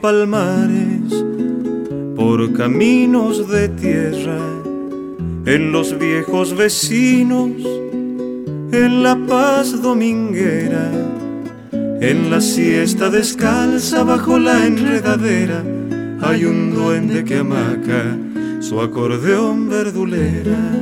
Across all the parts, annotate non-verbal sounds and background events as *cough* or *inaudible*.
Palmares, por caminos de tierra, en los viejos vecinos, en la paz dominguera, en la siesta descalza bajo la enredadera, hay un duende que amaca su acordeón verdulera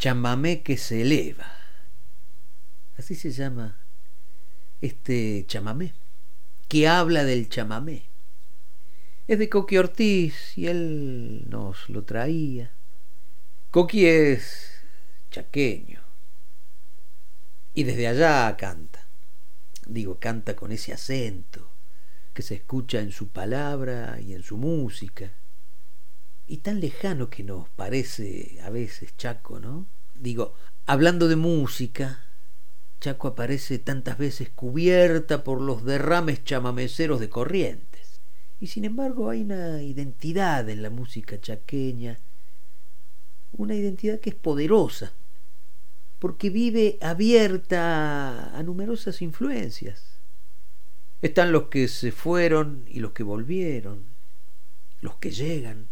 Chamamé que se eleva. Así se llama este chamamé, que habla del chamamé. Es de Coqui Ortiz y él nos lo traía. Coqui es chaqueño y desde allá canta. Digo, canta con ese acento que se escucha en su palabra y en su música y tan lejano que nos parece a veces Chaco, ¿no? Digo, hablando de música, Chaco aparece tantas veces cubierta por los derrames chamameceros de corrientes. Y sin embargo hay una identidad en la música chaqueña, una identidad que es poderosa, porque vive abierta a numerosas influencias. Están los que se fueron y los que volvieron, los que llegan.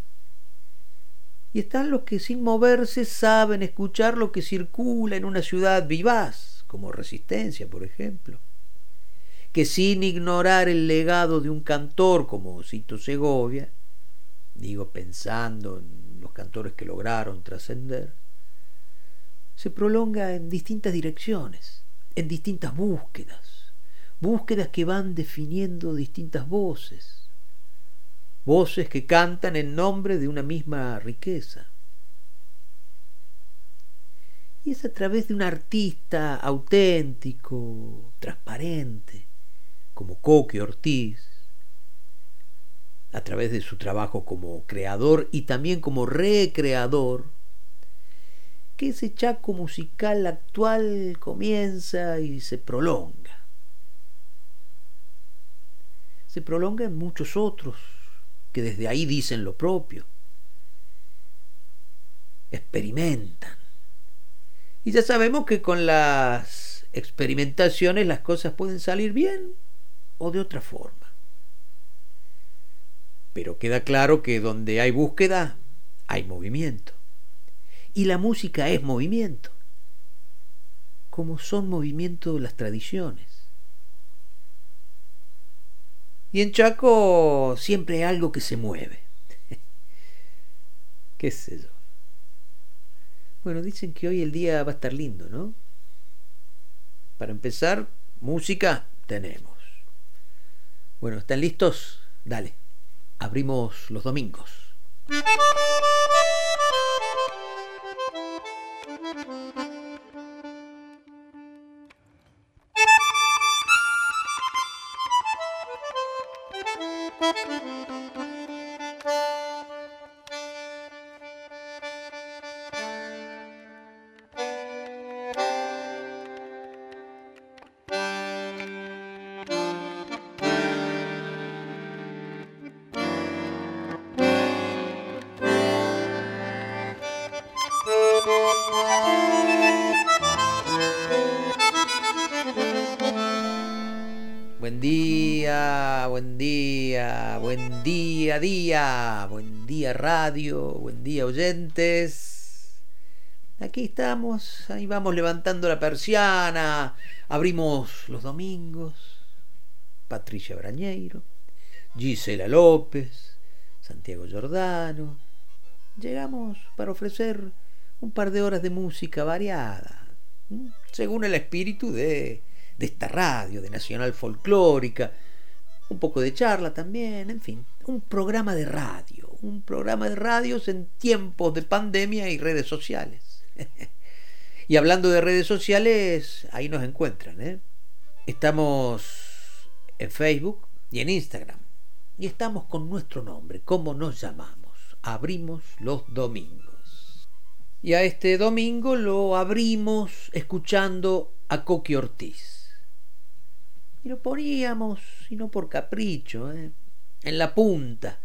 Y están los que sin moverse saben escuchar lo que circula en una ciudad vivaz, como Resistencia, por ejemplo, que sin ignorar el legado de un cantor como Cito Segovia, digo pensando en los cantores que lograron trascender, se prolonga en distintas direcciones, en distintas búsquedas, búsquedas que van definiendo distintas voces, voces que cantan en nombre de una misma riqueza. Y es a través de un artista auténtico, transparente, como Coque Ortiz, a través de su trabajo como creador y también como recreador, que ese chaco musical actual comienza y se prolonga. Se prolonga en muchos otros desde ahí dicen lo propio. Experimentan. Y ya sabemos que con las experimentaciones las cosas pueden salir bien o de otra forma. Pero queda claro que donde hay búsqueda, hay movimiento. Y la música es movimiento, como son movimiento las tradiciones. Y en Chaco siempre hay algo que se mueve. *laughs* ¿Qué sé yo? Bueno, dicen que hoy el día va a estar lindo, ¿no? Para empezar, música tenemos. Bueno, ¿están listos? Dale, abrimos los domingos. *laughs* Thank you. Día, día, buen día radio, buen día oyentes. Aquí estamos, ahí vamos levantando la persiana, abrimos los domingos. Patricia Brañeiro, Gisela López, Santiago Giordano. Llegamos para ofrecer un par de horas de música variada, según el espíritu de de esta radio, de Nacional Folclórica, un poco de charla también, en fin, un programa de radio, un programa de radios en tiempos de pandemia y redes sociales. *laughs* y hablando de redes sociales, ahí nos encuentran. ¿eh? Estamos en Facebook y en Instagram. Y estamos con nuestro nombre, ¿cómo nos llamamos? Abrimos los domingos. Y a este domingo lo abrimos escuchando a Coqui Ortiz y lo poníamos, y no por capricho, ¿eh? en la punta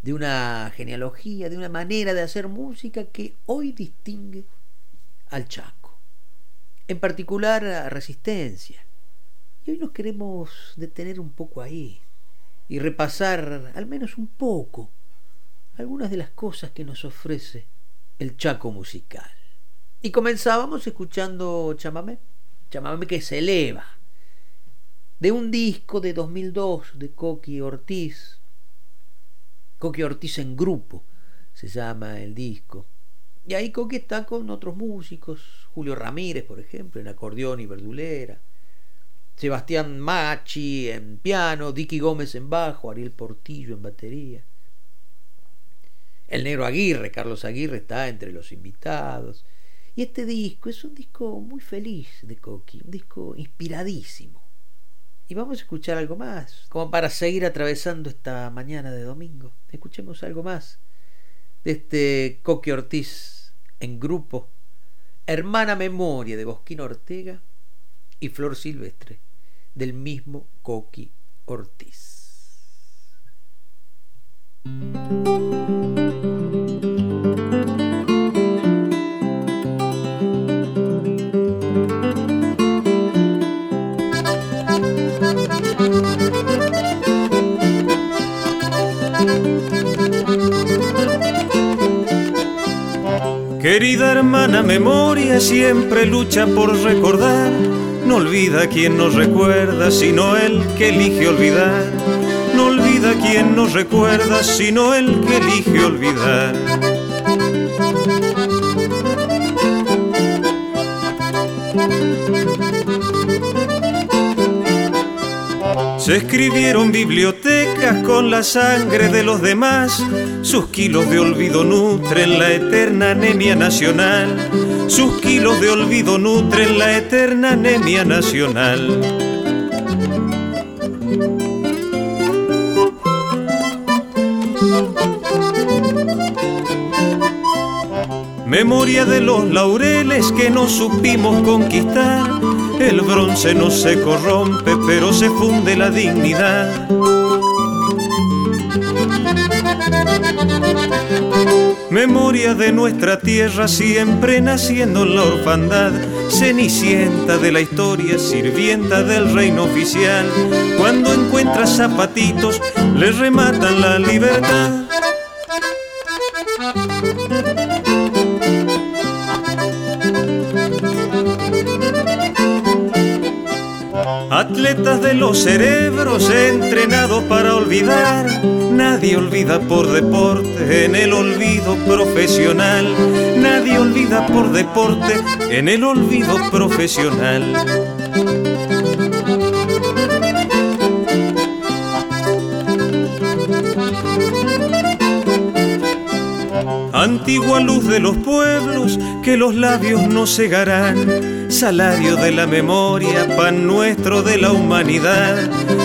de una genealogía, de una manera de hacer música que hoy distingue al Chaco, en particular a Resistencia. Y hoy nos queremos detener un poco ahí y repasar al menos un poco algunas de las cosas que nos ofrece el Chaco musical. Y comenzábamos escuchando chamamé, chamamé que se eleva, de un disco de 2002 de Coqui Ortiz. Coqui Ortiz en grupo se llama el disco. Y ahí Coqui está con otros músicos, Julio Ramírez, por ejemplo, en acordeón y verdulera, Sebastián Machi en piano, Dicky Gómez en bajo, Ariel Portillo en batería. El negro Aguirre, Carlos Aguirre, está entre los invitados. Y este disco es un disco muy feliz de Coqui, un disco inspiradísimo. Y vamos a escuchar algo más, como para seguir atravesando esta mañana de domingo. Escuchemos algo más de este Coqui Ortiz en grupo, Hermana Memoria de Bosquín Ortega y Flor Silvestre del mismo Coqui Ortiz. Querida hermana memoria siempre lucha por recordar, no olvida quien nos recuerda, sino el que elige olvidar. No olvida quien nos recuerda, sino el que elige olvidar. Se escribieron bibliotecas con la sangre de los demás. Sus kilos de olvido nutren la eterna anemia nacional. Sus kilos de olvido nutren la eterna anemia nacional. Memoria de los laureles que no supimos conquistar el bronce no se corrompe, pero se funde la dignidad. Memoria de nuestra tierra siempre naciendo en la orfandad, cenicienta de la historia, sirvienta del reino oficial. Cuando encuentra zapatitos, le rematan la libertad. Atletas de los cerebros entrenados para olvidar. Nadie olvida por deporte en el olvido profesional. Nadie olvida por deporte en el olvido profesional. Antigua luz de los pueblos que los labios no cegarán. Salario de la memoria, pan nuestro de la humanidad.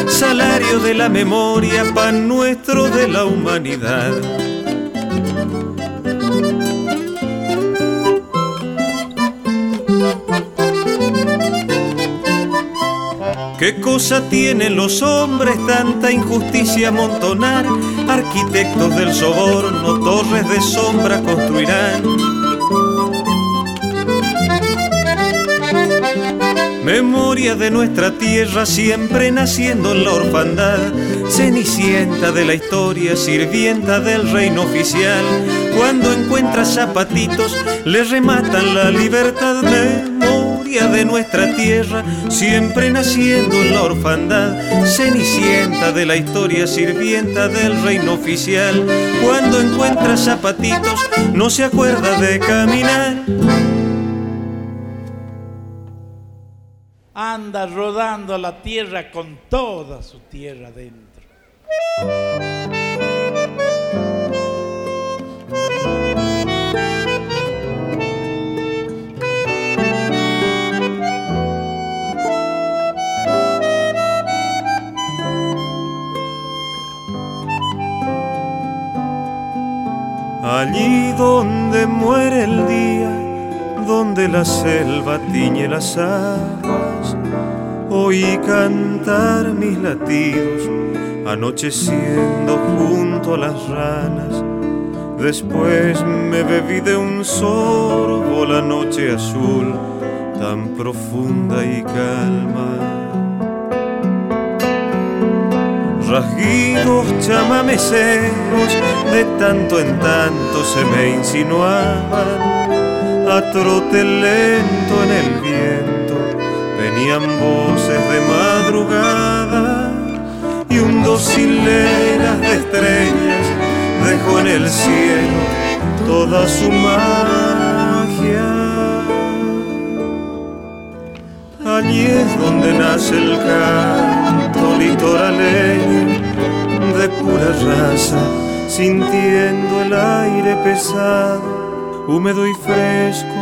Salario de la memoria, pan nuestro de la humanidad. ¿Qué cosa tienen los hombres tanta injusticia amontonar? Arquitectos del soborno, torres de sombra construirán. Memoria de nuestra tierra siempre naciendo en la orfandad, cenicienta de la historia, sirvienta del reino oficial. Cuando encuentra zapatitos, le rematan la libertad. Memoria de nuestra tierra, siempre naciendo en la orfandad, cenicienta de la historia, sirvienta del reino oficial. Cuando encuentra zapatitos, no se acuerda de caminar anda rodando la tierra con toda su tierra dentro. Allí donde muere el día, donde la selva tiñe las aguas, oí cantar mis latidos, anocheciendo junto a las ranas. Después me bebí de un sorbo la noche azul, tan profunda y calma. Rasguidos chamameceros de tanto en tanto se me insinuaban a trote lento en el viento venían voces de madrugada y un dos hileras de estrellas dejó en el cielo toda su magia. Allí es donde nace el canto litoraleño de pura raza, sintiendo el aire pesado, húmedo y fresco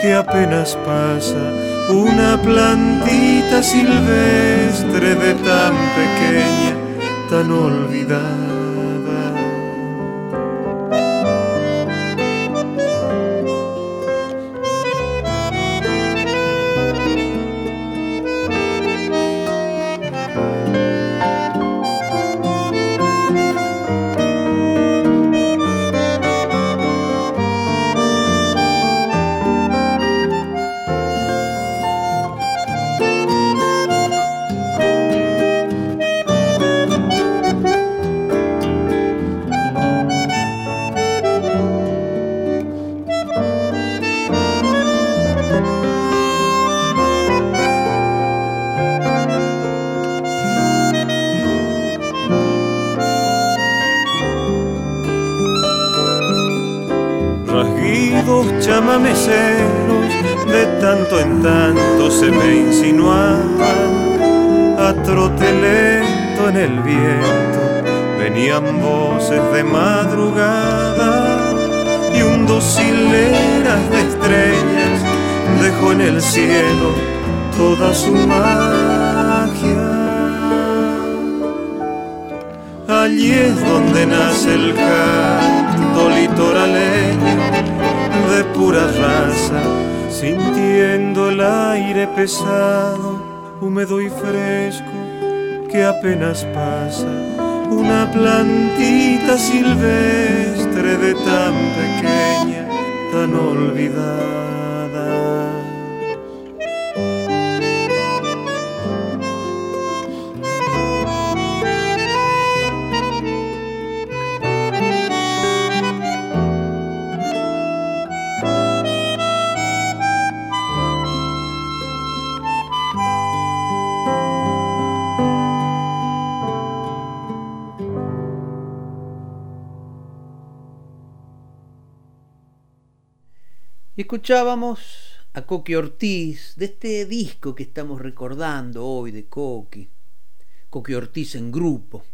que apenas pasa una plantita silvestre de tan pequeña, tan olvidada. Escuchábamos a Coqui Ortiz de este disco que estamos recordando hoy de Coqui, Coqui Ortiz en grupo.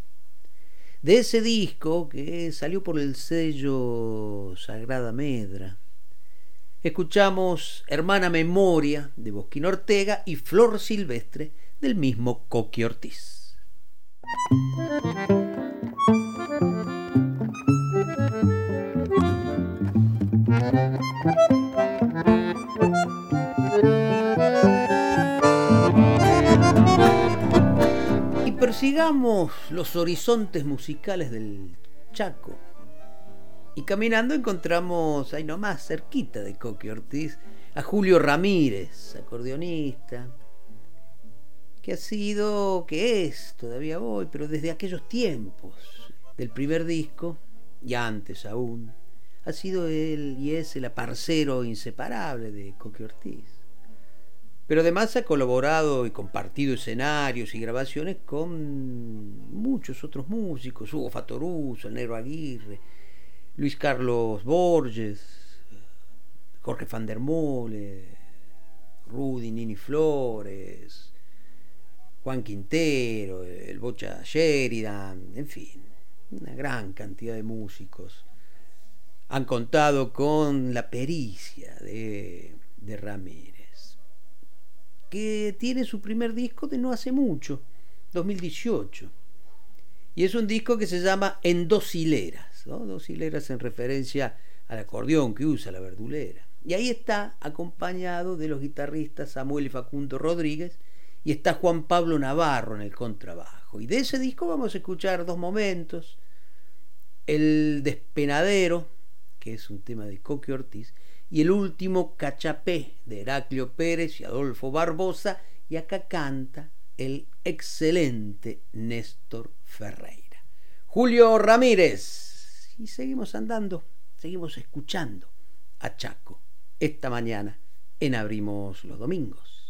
De ese disco que salió por el sello Sagrada Medra. Escuchamos Hermana Memoria de Bosquín Ortega y Flor Silvestre del mismo Coqui Ortiz. Persigamos los horizontes musicales del Chaco. Y caminando encontramos ahí nomás, cerquita de Coque Ortiz, a Julio Ramírez, acordeonista, que ha sido, que es todavía hoy, pero desde aquellos tiempos del primer disco, y antes aún, ha sido él y es el aparcero inseparable de Coque Ortiz. Pero además ha colaborado y compartido escenarios y grabaciones con muchos otros músicos, Hugo Fatoruso, el Negro Aguirre, Luis Carlos Borges, Jorge van der Mole, Rudy Nini Flores, Juan Quintero, el Bocha Sheridan, en fin, una gran cantidad de músicos. Han contado con la pericia de, de Ramírez que tiene su primer disco de no hace mucho, 2018. Y es un disco que se llama En dos hileras, dos hileras en referencia al acordeón que usa la verdulera. Y ahí está acompañado de los guitarristas Samuel y Facundo Rodríguez y está Juan Pablo Navarro en el contrabajo. Y de ese disco vamos a escuchar dos momentos. El Despenadero, que es un tema de Coque Ortiz, y el último Cachapé de Heraclio Pérez y Adolfo Barbosa, y acá canta el excelente Néstor Ferreira. Julio Ramírez, y seguimos andando, seguimos escuchando a Chaco esta mañana en Abrimos los Domingos.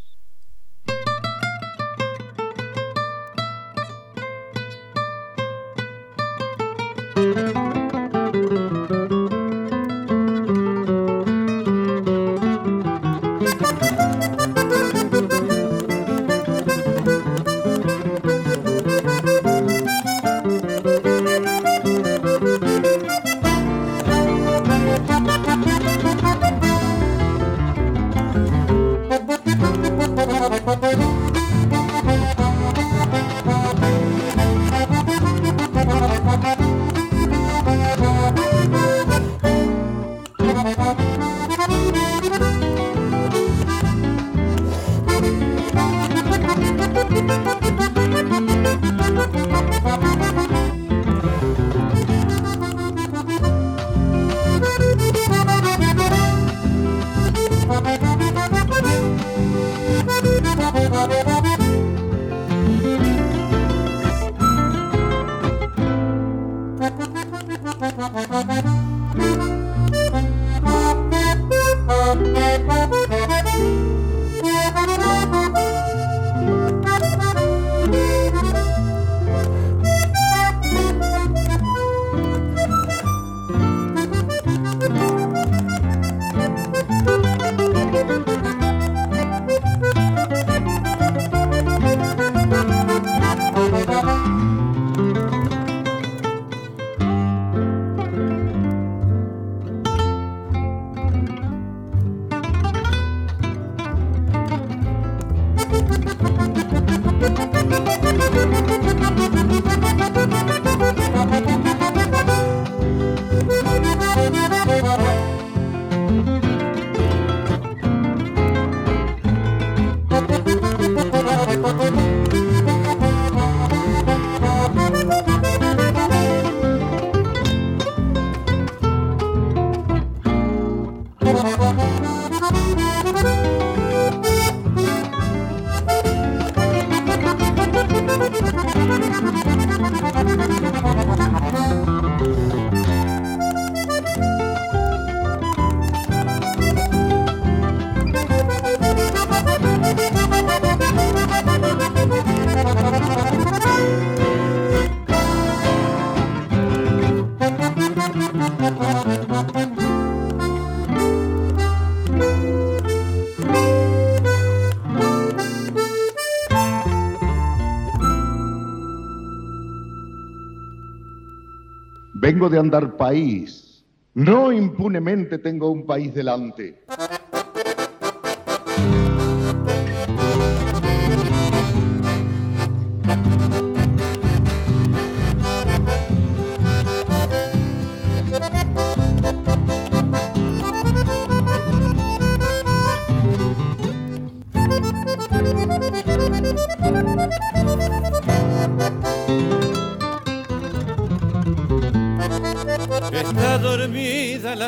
Vengo de andar país. No impunemente tengo un país delante.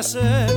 La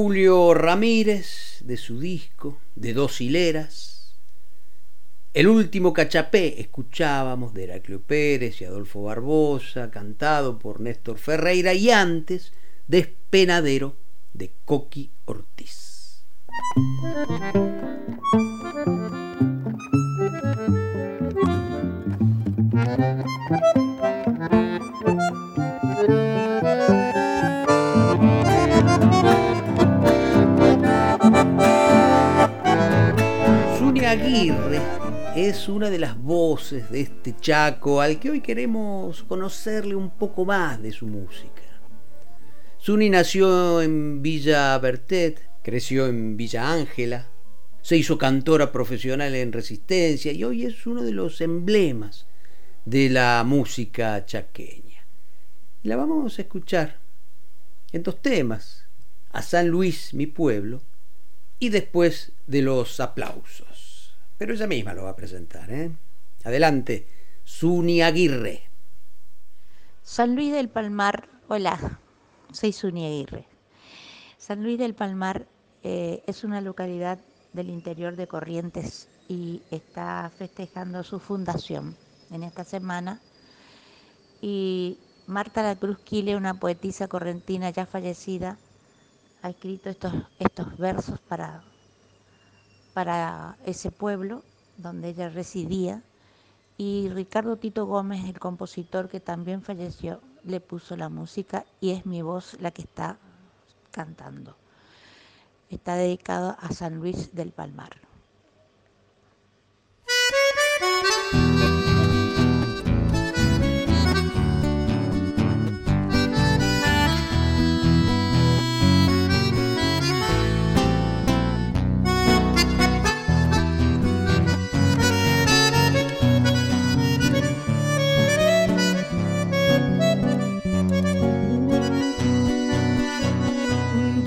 Julio Ramírez de su disco de dos hileras. El último cachapé escuchábamos de Heraclio Pérez y Adolfo Barbosa, cantado por Néstor Ferreira, y antes Despenadero de Coqui una de las voces de este Chaco al que hoy queremos conocerle un poco más de su música. Zuni nació en Villa Bertet, creció en Villa Ángela, se hizo cantora profesional en Resistencia y hoy es uno de los emblemas de la música chaqueña. La vamos a escuchar en dos temas, a San Luis, mi pueblo, y después de los aplausos pero ella misma lo va a presentar. ¿eh? Adelante, Suni Aguirre. San Luis del Palmar, hola, soy Suni Aguirre. San Luis del Palmar eh, es una localidad del interior de Corrientes y está festejando su fundación en esta semana. Y Marta La Cruz Quile, una poetisa correntina ya fallecida, ha escrito estos, estos versos para para ese pueblo donde ella residía y Ricardo Tito Gómez, el compositor que también falleció, le puso la música y es mi voz la que está cantando. Está dedicado a San Luis del Palmar.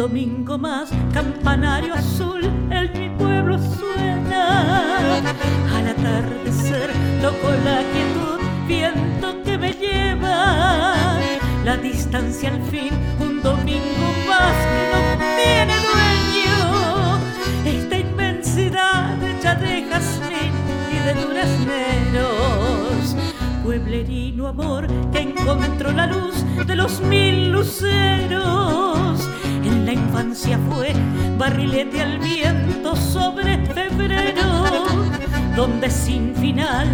domingo más, campanario azul, en mi pueblo suena. Al atardecer tocó la quietud, viento que me lleva. La distancia al fin, un domingo más que no tiene dueño. Esta inmensidad hecha de jazmín y de durazneros. Pueblerino amor que encontró la luz de los mil luceros la infancia fue barrilete al viento sobre febrero, donde sin final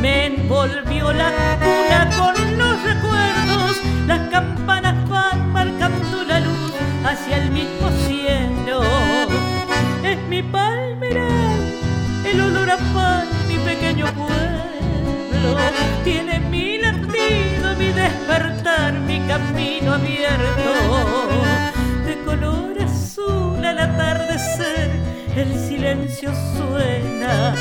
me envolvió la cuna con los recuerdos. Las campanas van marcando la luz hacia el mismo cielo. Es mi palmeral, el olor a pan, mi pequeño pueblo. Tiene mi latido, mi despertar, mi camino abierto. Atardecer, el silencio suena,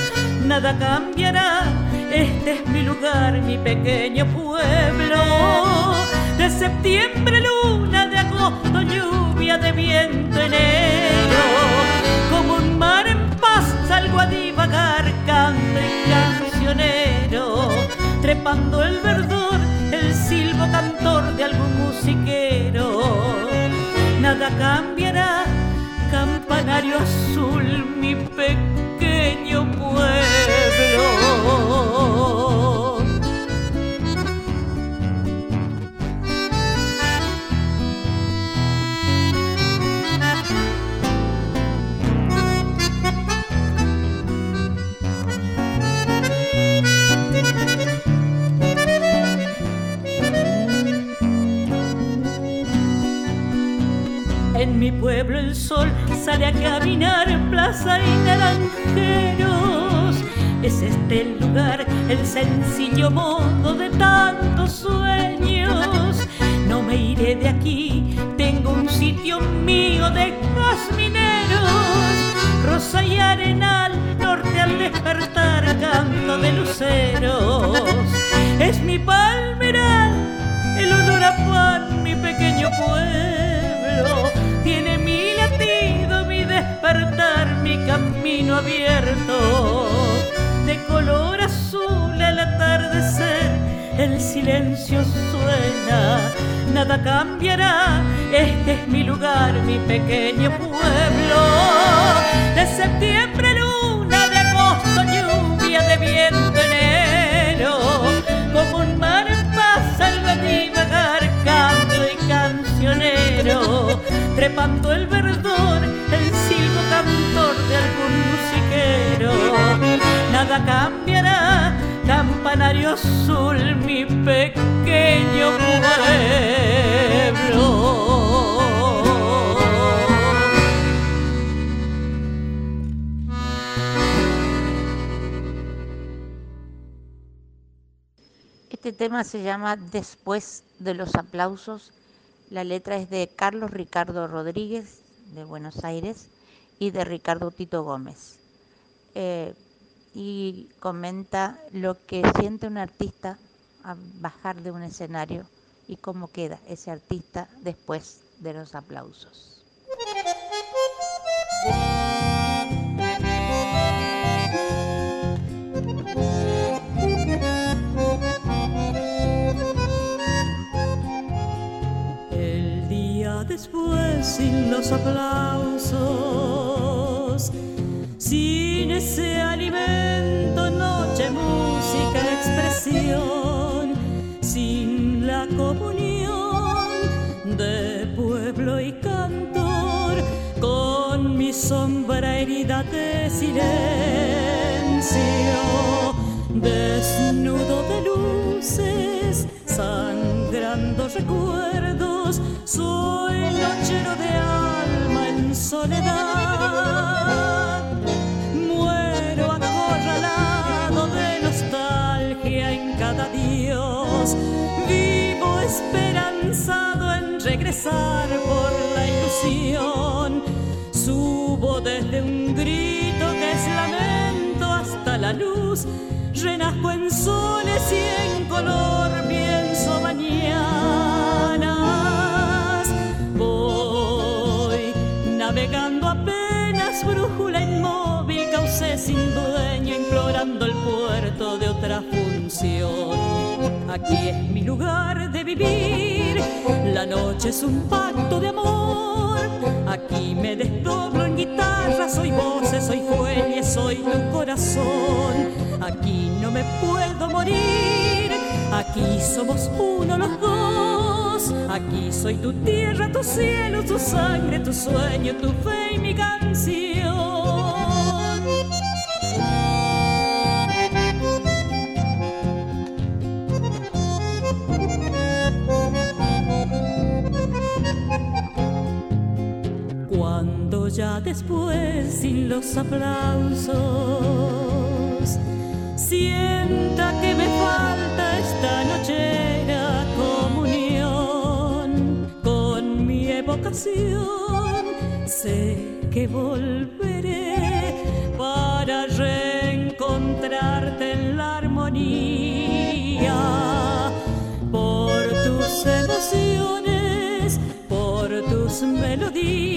nada cambiará. Este es mi lugar, mi pequeño pueblo. De septiembre, luna, de agosto, lluvia, de viento, enero. Como un mar en paz salgo a divagar, canto y cancionero. Trepando el verdor, el silbo cantor de algún musiquero. Nada cambiará, campanario azul, mi pequeño pueblo. En mi pueblo el sol sale a caminar plaza y naranjeros. Es este el lugar, el sencillo modo de tantos sueños. No me iré de aquí, tengo un sitio mío de jazmineros. Rosa y arenal, norte al despertar, canto de luceros. Es mi palmeral, el olor a pan, mi pequeño pueblo. Abierto. De color azul al atardecer, el silencio suena, nada cambiará. Este es mi lugar, mi pequeño pueblo. De septiembre, luna, de agosto, lluvia, de viento, enero. Como un mar en paz, salgo a divagar, canto y cancionero. Trepando el verdor, el silbo cantor de algún. Nada cambiará, campanario azul, mi pequeño pueblo. Este tema se llama Después de los aplausos. La letra es de Carlos Ricardo Rodríguez, de Buenos Aires, y de Ricardo Tito Gómez. Eh, y comenta lo que siente un artista al bajar de un escenario y cómo queda ese artista después de los aplausos. El día después, sin los aplausos, sin ese alimento, noche, música, expresión, sin la comunión de pueblo y cantor, con mi sombra herida de silencio, desnudo de luces, sangrando recuerdos, soy nochero de alma en soledad. Vivo esperanzado en regresar por la ilusión. Subo desde un grito que es lamento hasta la luz. Renazco en soles y en color Aquí es mi lugar de vivir, la noche es un pacto de amor. Aquí me desdoblo en guitarra, soy voces, soy fuelle, soy tu corazón. Aquí no me puedo morir, Aquí somos uno los dos. Aquí soy tu tierra, tu cielo, tu sangre, tu sueño, tu fe y mi canción. Cuando ya después, sin los aplausos, sienta que me falta esta nochera comunión con mi evocación. Sé que volveré para reencontrarte en la armonía por tus emociones, por tus melodías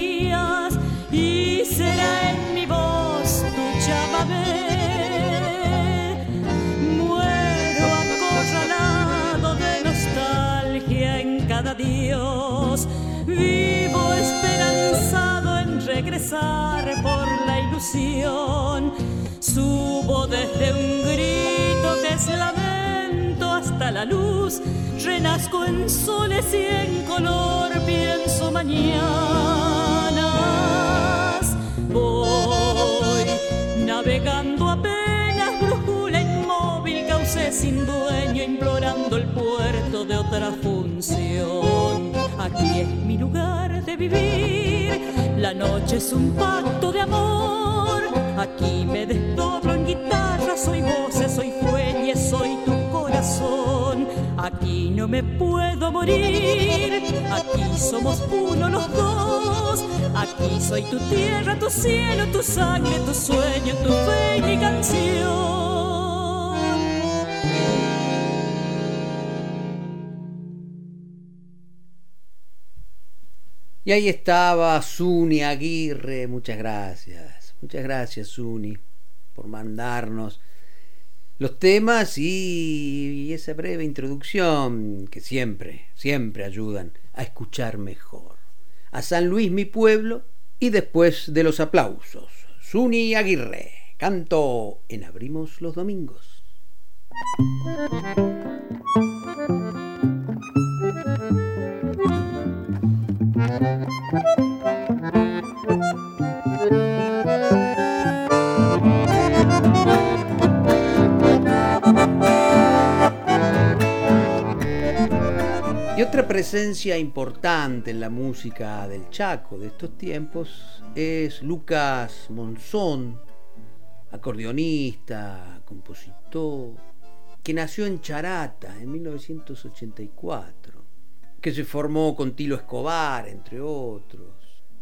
por la ilusión. Subo desde un grito que es lamento hasta la luz. Renazco en soles y en color, pienso mañanas. Voy navegando apenas, brújula inmóvil, cauce sin dueño, implorando el puerto de otra función. Aquí es mi lugar de vivir, la noche es un pacto de amor. Aquí me desdoblo en guitarra, soy voces, soy fuelles, soy tu corazón. Aquí no me puedo morir, aquí somos uno los dos. Aquí soy tu tierra, tu cielo, tu sangre, tu sueño, tu fe y mi canción. Y ahí estaba Suni Aguirre, muchas gracias, muchas gracias Suni por mandarnos los temas y, esa breve introducción que siempre, siempre ayudan a escuchar mejor. A San Luis, mi pueblo, y después de los aplausos, Suni Aguirre, canto en Abrimos los Domingos. Y otra presencia importante en la música del Chaco de estos tiempos es Lucas Monzón, acordeonista, compositor, que nació en Charata en 1984, que se formó con Tilo Escobar, entre otros,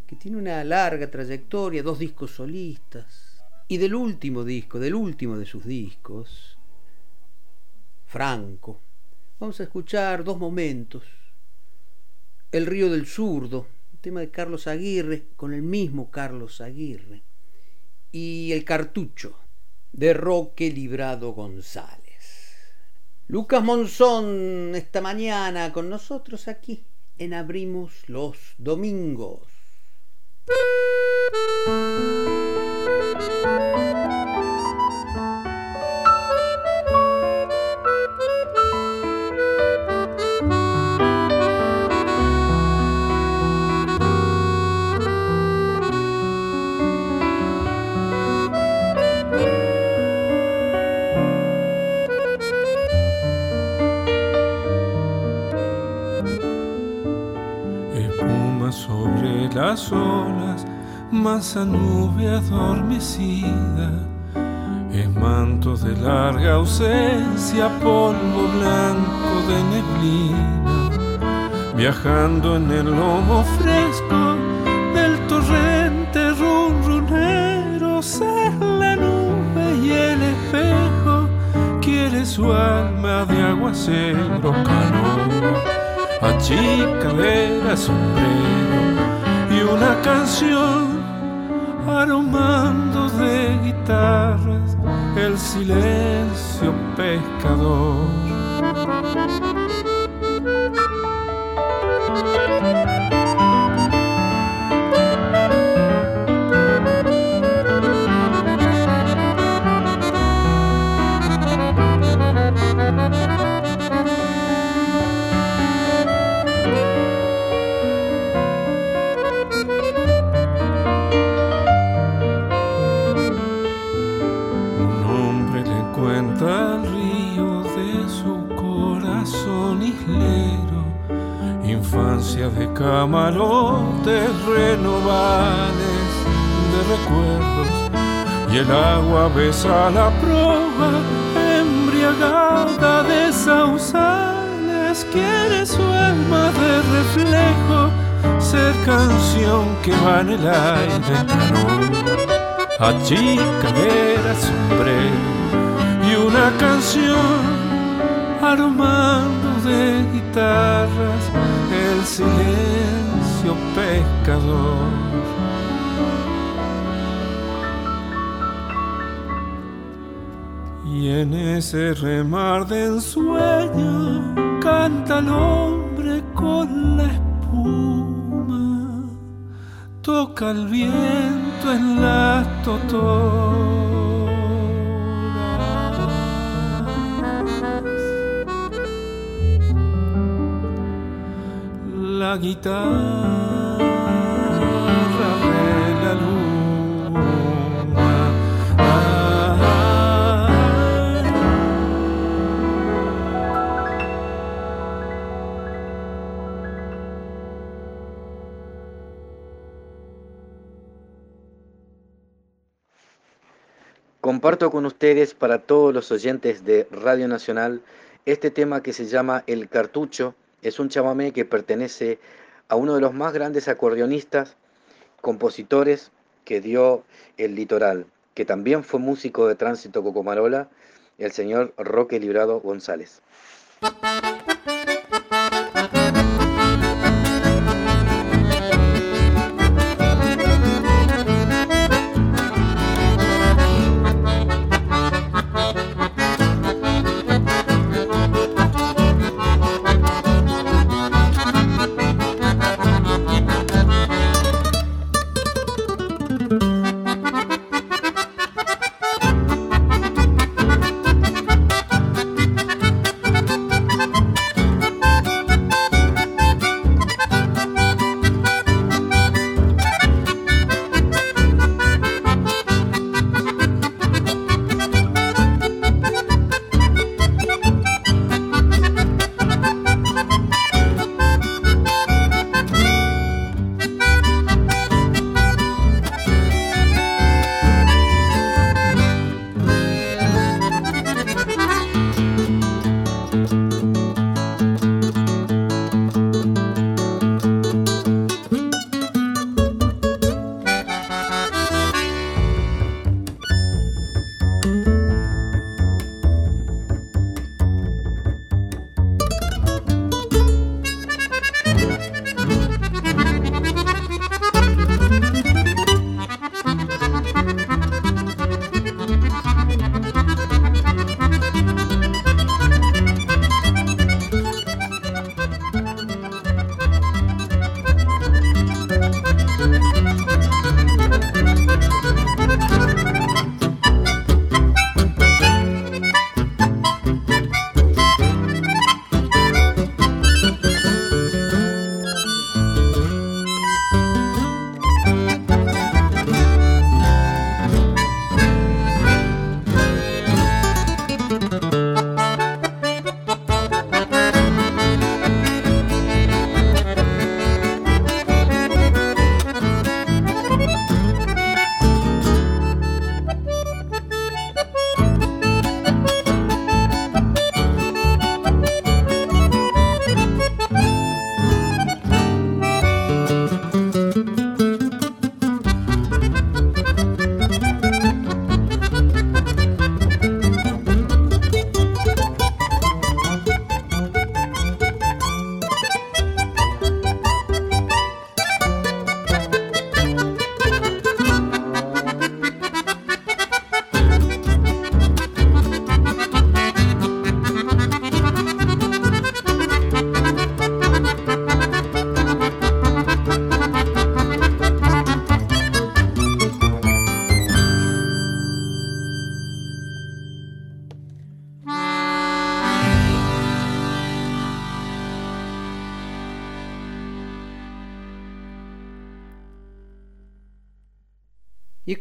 que tiene una larga trayectoria, dos discos solistas, y del último disco, del último de sus discos, Franco, Vamos a escuchar dos momentos. El río del zurdo, tema de Carlos Aguirre, con el mismo Carlos Aguirre. Y el cartucho, de Roque Librado González. Lucas Monzón, esta mañana con nosotros aquí en Abrimos los Domingos. Las olas, masa nube adormecida, es manto de larga ausencia, polvo blanco de neblina, viajando en el lomo fresco del torrente runrunero, es la nube y el espejo, quiere su alma de aguacero, canoa, achicadera, sombrero. y una canción aromando de guitarras el silencio pescador. Camarotes renovales de recuerdos y el agua besa la proa embriagada de sausales. Quiere su alma de reflejo ser canción que va en el aire. Achica era sombrero y una canción aromando de guitarras silencio pescador. Y en ese remar de ensueño canta el hombre con la espuma, toca el viento en la totor. Comparto con ustedes, para todos los oyentes de Radio Nacional, este tema que se llama El Cartucho es un chamamé que pertenece a uno de los más grandes acordeonistas, compositores que dio el litoral, que también fue músico de tránsito Cocomarola, el señor Roque Librado González.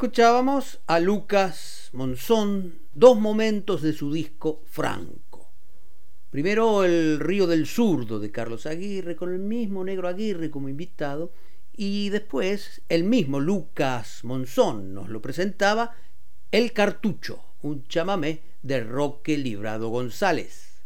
Escuchábamos a Lucas Monzón, dos momentos de su disco Franco. Primero el Río del Zurdo de Carlos Aguirre, con el mismo Negro Aguirre como invitado, y después el mismo Lucas Monzón nos lo presentaba El Cartucho, un chamamé de Roque Librado González.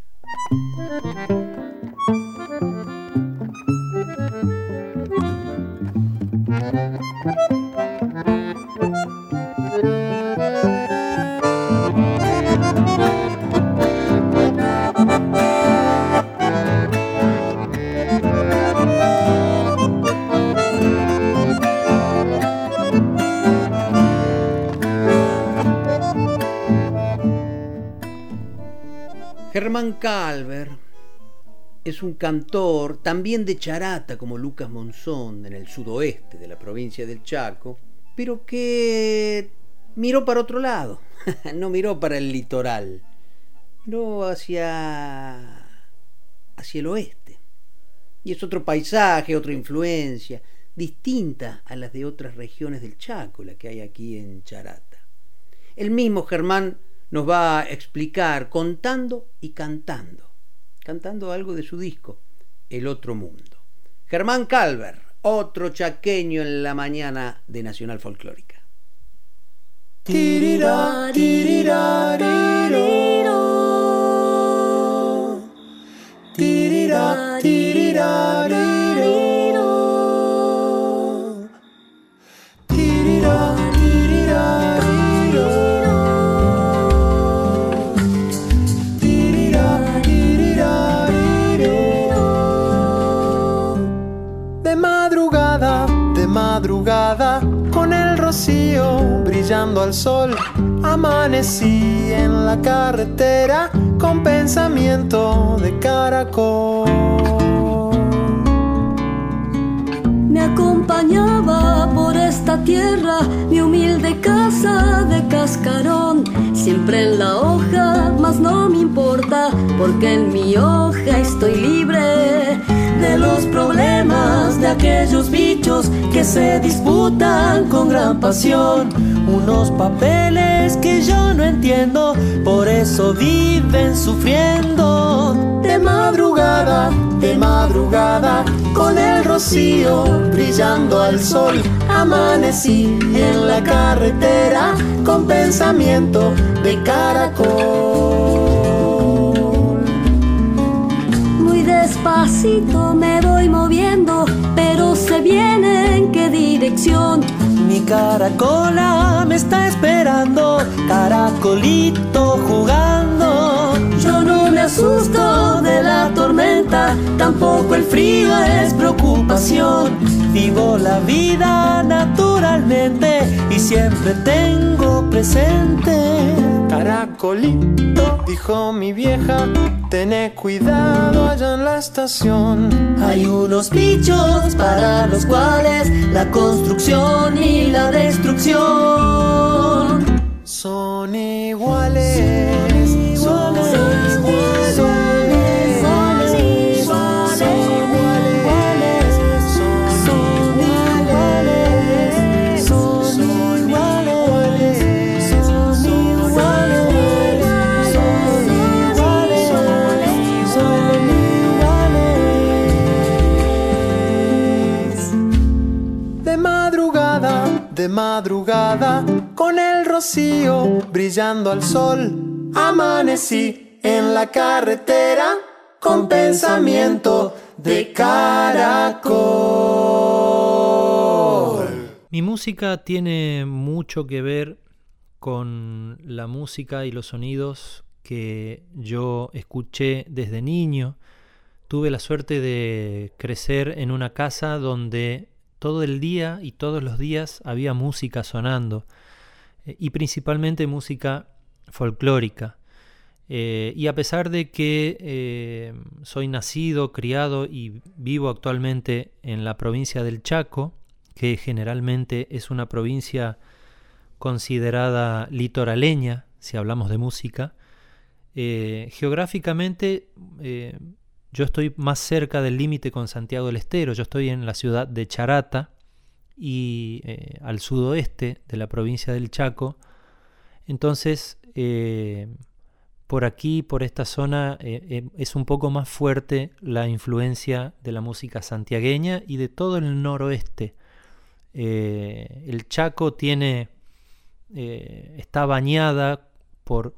Germán Calver es un cantor también de charata como Lucas Monzón en el sudoeste de la provincia del Chaco, pero que miró para otro lado, *laughs* no miró para el litoral, miró hacia hacia el oeste. Y es otro paisaje, otra influencia, distinta a las de otras regiones del Chaco, la que hay aquí en Charata. El mismo Germán nos va a explicar contando y cantando, cantando algo de su disco, El Otro Mundo. Germán Calver, otro chaqueño en la mañana de Nacional Folclórica. Al sol. Amanecí en la carretera con pensamiento de caracol. Me acompañaba por esta tierra mi humilde casa de cascarón, siempre en la hoja, mas no me importa, porque en mi hoja estoy libre de los problemas de aquellos bichos que se disputan con gran pasión. Unos papeles que yo no entiendo, por eso viven sufriendo. De madrugada, de madrugada, con el rocío brillando al sol, amanecí en la carretera con pensamiento de caracol. Despacito me voy moviendo, pero se viene en qué dirección. Mi caracola me está esperando, caracolito jugando. Yo no me asusto de la tormenta, tampoco el frío es preocupación. Vivo la vida naturalmente y siempre tengo presente. Caracolito, dijo mi vieja, tené cuidado allá en la estación. Hay unos bichos para los cuales la construcción y la destrucción son iguales. Madrugada, con el rocío brillando al sol, amanecí en la carretera con pensamiento de caracol. Mi música tiene mucho que ver con la música y los sonidos que yo escuché desde niño. Tuve la suerte de crecer en una casa donde todo el día y todos los días había música sonando eh, y principalmente música folclórica. Eh, y a pesar de que eh, soy nacido, criado y vivo actualmente en la provincia del Chaco, que generalmente es una provincia considerada litoraleña, si hablamos de música, geográficamente yo estoy más cerca del límite con Santiago del Estero, yo estoy en la ciudad de Charata y eh, al sudoeste de la provincia del Chaco. Entonces, eh, por aquí, por esta zona, eh, es un poco más fuerte la influencia de la música santiagueña y de todo el noroeste. El Chaco tiene, está bañada por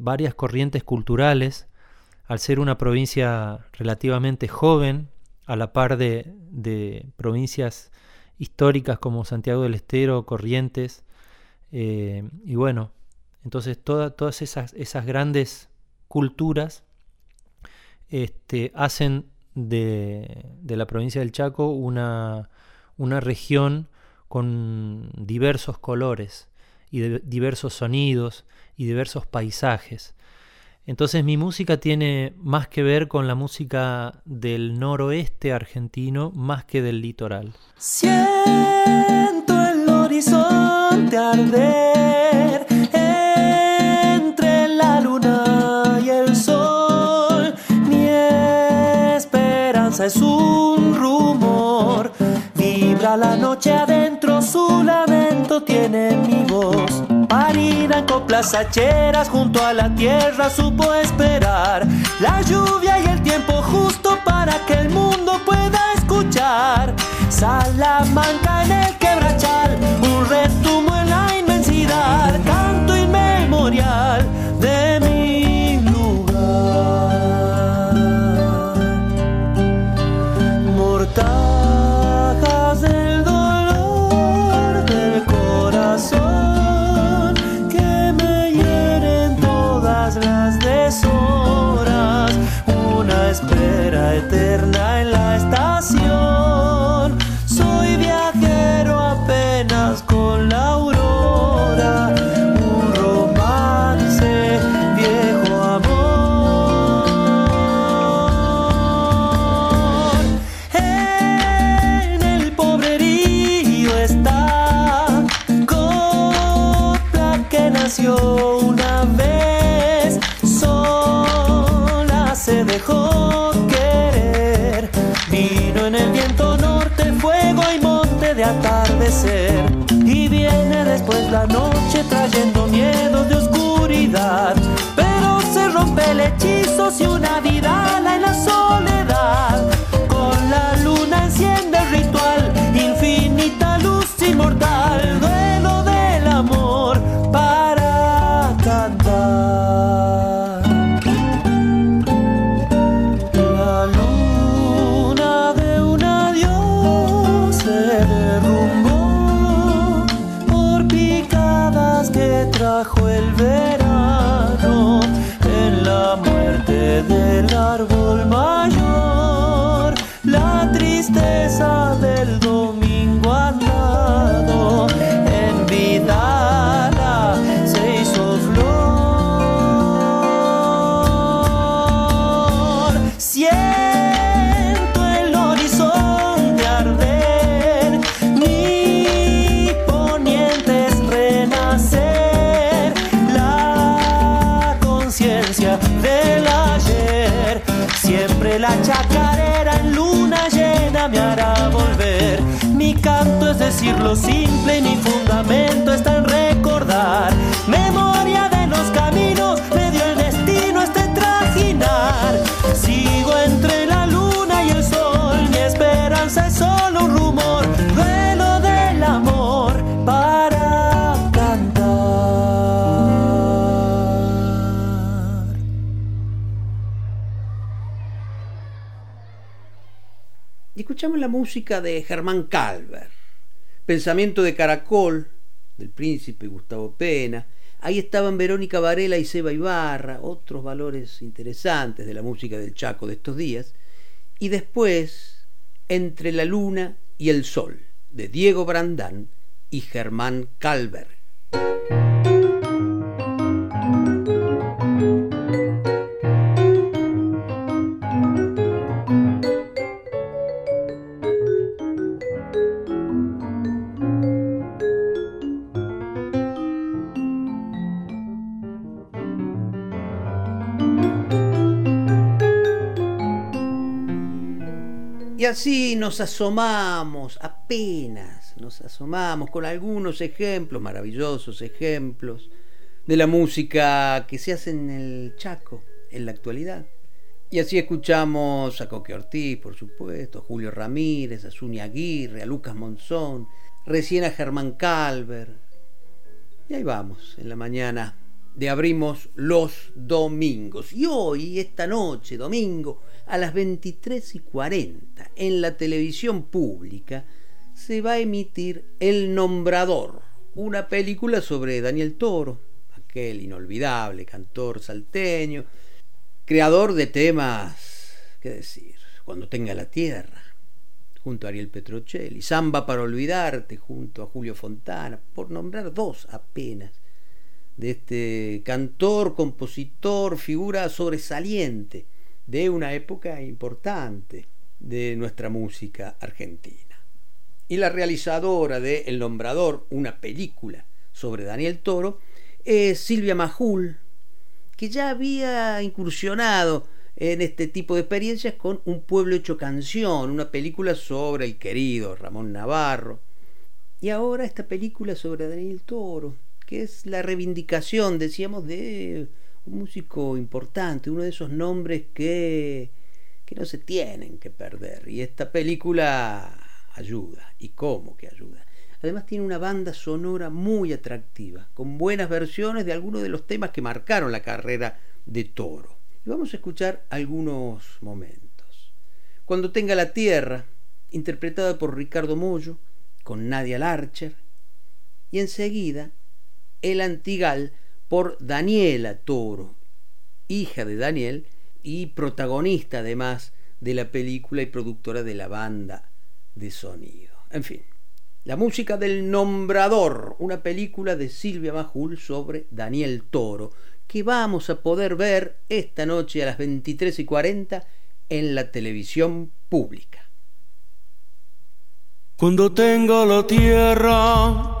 varias corrientes culturales, al ser una provincia relativamente joven, a la par de, de provincias históricas como Santiago del Estero, Corrientes, y bueno, entonces todas esas, grandes culturas este, hacen de, la provincia del Chaco una región con diversos colores y diversos sonidos y diversos paisajes. Entonces mi música tiene más que ver con la música del noroeste argentino más que del litoral. Siento el horizonte arder es un rumor. Vibra la noche su lamento tiene mi voz. Parida en coplas hacheras junto a la tierra supo esperar la lluvia y el tiempo justo para que el mundo pueda escuchar. Salamanca en el quebrachal, un retumo en la inmensidad, la noche trayendo miedo de oscuridad. Pero se rompe el hechizo si una vida en la soledad. Con la luna enciende el ritual, infinita luz inmortal, duelo La chacarera en luna llena me hará volver. Mi canto es decir lo simple y mi escuchamos la música de Germán Calver, Pensamiento de Caracol, del príncipe Gustavo Pena. Ahí estaban Verónica Varela y Seba Ibarra, otros valores interesantes de la música del Chaco de estos días. Y después, Entre la Luna y el Sol, de Diego Brandán y Germán Calver. Y así nos asomamos, apenas nos asomamos con algunos ejemplos, maravillosos ejemplos, de la música que se hace en el Chaco en la actualidad. Y así escuchamos a Coque Ortiz, por supuesto, a Julio Ramírez, a Zuni Aguirre, a Lucas Monzón, recién a Germán Calver. Y ahí vamos, en la mañana de Abrimos los Domingos. Y hoy, esta noche, domingo, a las 23 y 40, en la televisión pública, se va a emitir El Nombrador, una película sobre Daniel Toro, aquel inolvidable cantor salteño, creador de temas, qué decir, cuando tenga la tierra, junto a Ariel Petrocelli, Samba para olvidarte, junto a Julio Fontana, por nombrar dos apenas, de este cantor, compositor, figura sobresaliente de una época importante de nuestra música argentina. Y la realizadora de El Nombrador, una película sobre Daniel Toro, es Silvia Majul, que ya había incursionado en este tipo de experiencias con Un pueblo hecho canción, una película sobre el querido Ramón Navarro. Y ahora esta película sobre Daniel Toro, que es la reivindicación, decíamos, de un músico importante, uno de esos nombres que, que no se tienen que perder. Y esta película ayuda, y cómo que ayuda. Además tiene una banda sonora muy atractiva, con buenas versiones de algunos de los temas que marcaron la carrera de Toro. Y vamos a escuchar algunos momentos. Cuando tenga la tierra, interpretada por Ricardo Mollo, con Nadia Larcher, y enseguida El Antigal por Daniela Toro, hija de Daniel y protagonista además de la película y productora de la banda de sonido. En fin, la música del Nombrador, una película de Silvia Majul sobre Daniel Toro, que vamos a poder ver esta noche a las 23 y 40 en la televisión pública. Cuando tenga la tierra,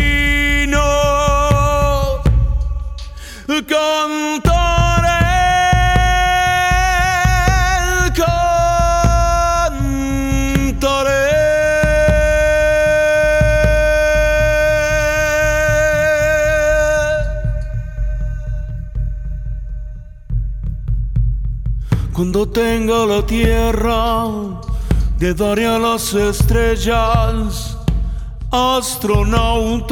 cantaré Cuando tenga la tierra, le daré a las estrellas, astronautas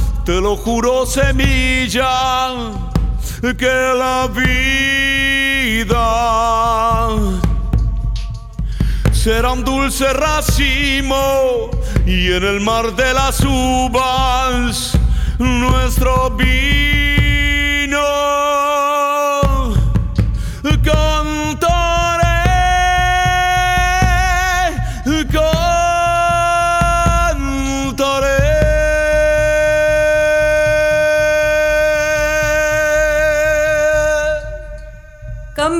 te lo juro semilla, que la vida será un dulce racimo y en el mar de las uvas nuestro vino.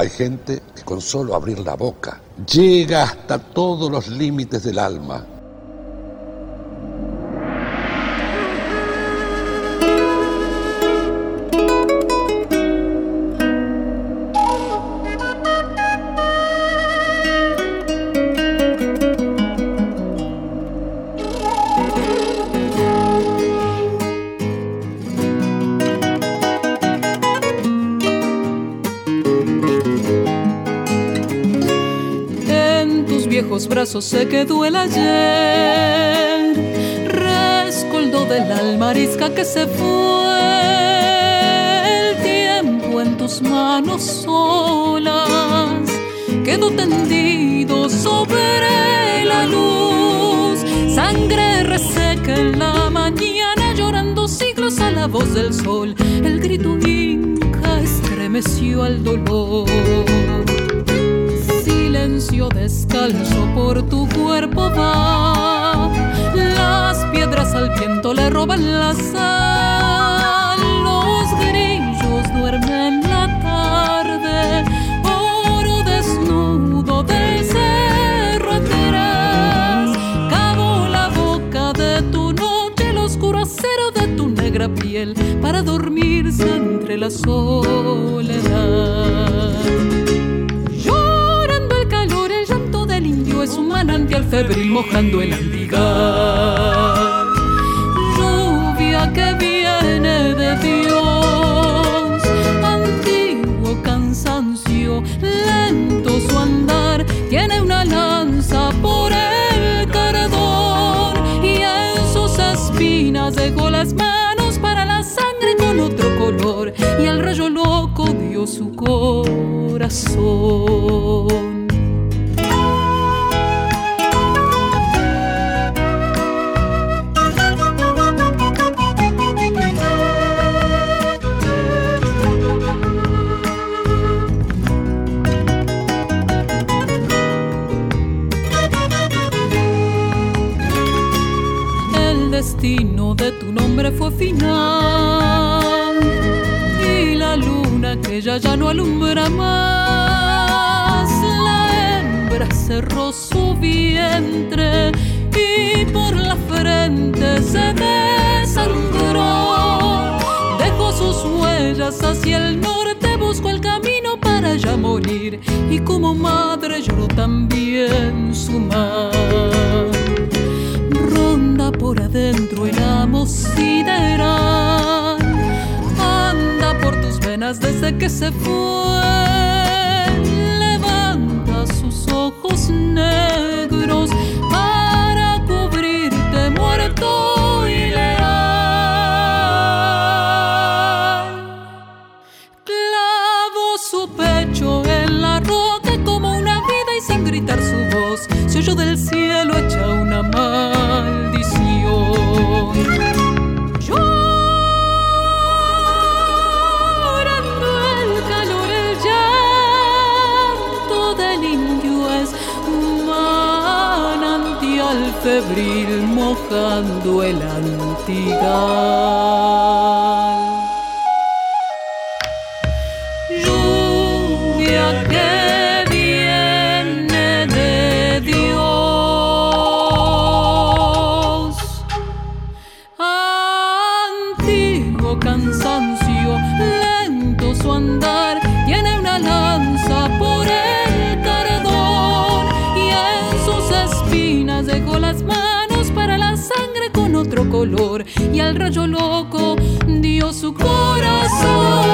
Hay gente que con solo abrir la boca llega hasta todos los límites del alma. Se quedó el ayer, rescoldo del alma arisca que se fue. El tiempo en tus manos solas quedó tendido sobre la luz. Sangre reseca en la mañana, llorando siglos a la voz del sol. El grito inca estremeció al dolor silencio descalzo por tu cuerpo va. Las piedras al viento le roban la sal. Los grillos duermen la tarde. Oro desnudo del cerro. Cabo la boca de tu noche, el oscuro acero de tu negra piel para dormirse entre la soledad. Febril mojando el antigar. Lluvia que viene de Dios, antiguo cansancio, lento su andar, tiene una lanza por el cardón y en sus espinas dejó las manos para la sangre con otro color y el rayo loco dio su corazón. Fue final y la luna que ya ya no alumbra más. La hembra cerró su vientre y por la frente se desangró. Dejó sus huellas hacia el norte, buscó el camino para ya morir y como madre lloró también su mar ronda por adentro sideral. Anda por tus venas desde que se fue. Levanta sus ojos negros para cubrirte muerto y leal. Clavó su pecho en la roca como una vida y sin gritar su voz se oyó del cielo hecha una febril mojando el antigal. Al rayo loco dio su corazón.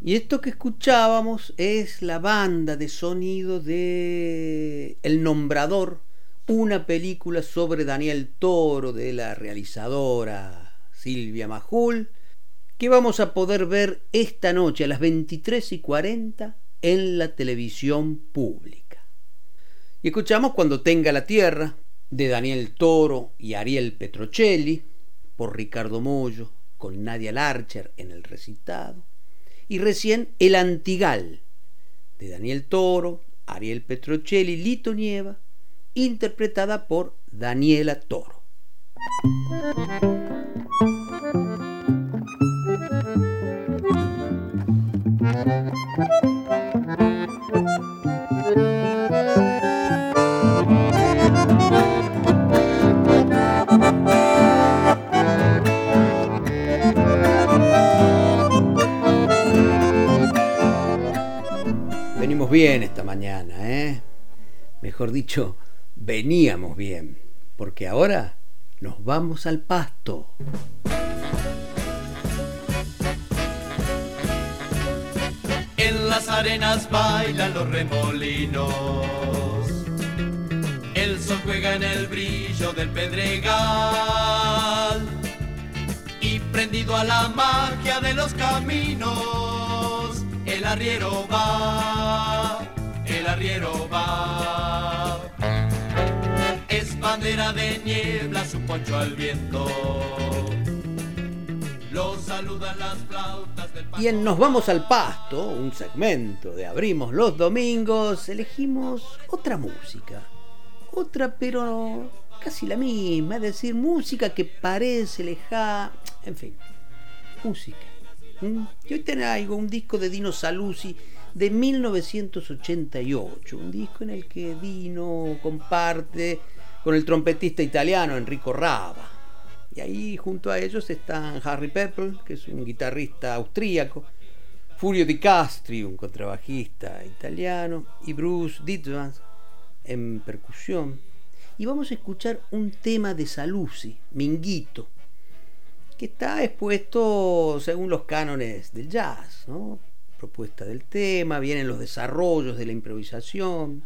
Y esto que escuchábamos es la banda de sonido de El Nombrador, una película sobre Daniel Toro de la realizadora Silvia Majul, que vamos a poder ver esta noche a las 23 y 40 en la televisión pública. Y escuchamos Cuando tenga la tierra de Daniel Toro y Ariel Petrocelli por Ricardo Mollo con Nadia Larcher en el recitado y recién El Antigal, de Daniel Toro, Ariel Petrocelli, Lito Nieva, interpretada por Daniela Toro. Bien esta mañana, ¿eh? Mejor dicho, veníamos bien, porque ahora nos vamos al pasto. En las arenas bailan los remolinos. El sol juega en el brillo del pedregal. Y prendido a la magia de los caminos, arriero va el arriero va. Es bandera de niebla, su poncho al viento. Los saludan las flautas del Y en Nos vamos al pasto, un segmento de Abrimos los domingos, elegimos otra música. Otra pero casi la misma, es decir, música que parece lejana, en fin, música. ¿Mm? Y hoy traigo un disco de Dino Saluzzi de 1988, un disco en el que Dino comparte con el trompetista italiano Enrico Rava. Y ahí junto a ellos están Harry Pepple, que es un guitarrista austríaco, Furio Di Castri, un contrabajista italiano, y Bruce Dittmans en percusión. Y vamos a escuchar un tema de Saluzzi, Minguito, que está expuesto según los cánones del jazz, ¿no? propuesta del tema, vienen los desarrollos de la improvisación.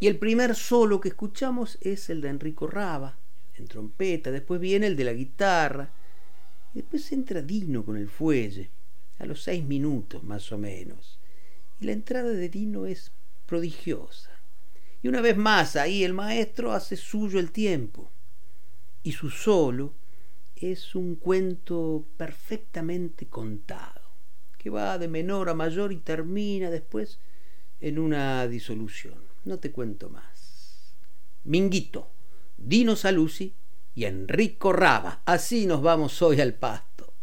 Y el primer solo que escuchamos es el de Enrico Raba, en trompeta, después viene el de la guitarra, y después entra Dino con el fuelle, a los seis minutos más o menos. Y la entrada de Dino es prodigiosa. Y una vez más ahí el maestro hace suyo el tiempo. Y su solo es un cuento perfectamente contado que va de menor a mayor y termina después en una disolución. No te cuento más. Minguito, Dino Saluzzi y Enrico Raba. Así nos vamos hoy al pasto.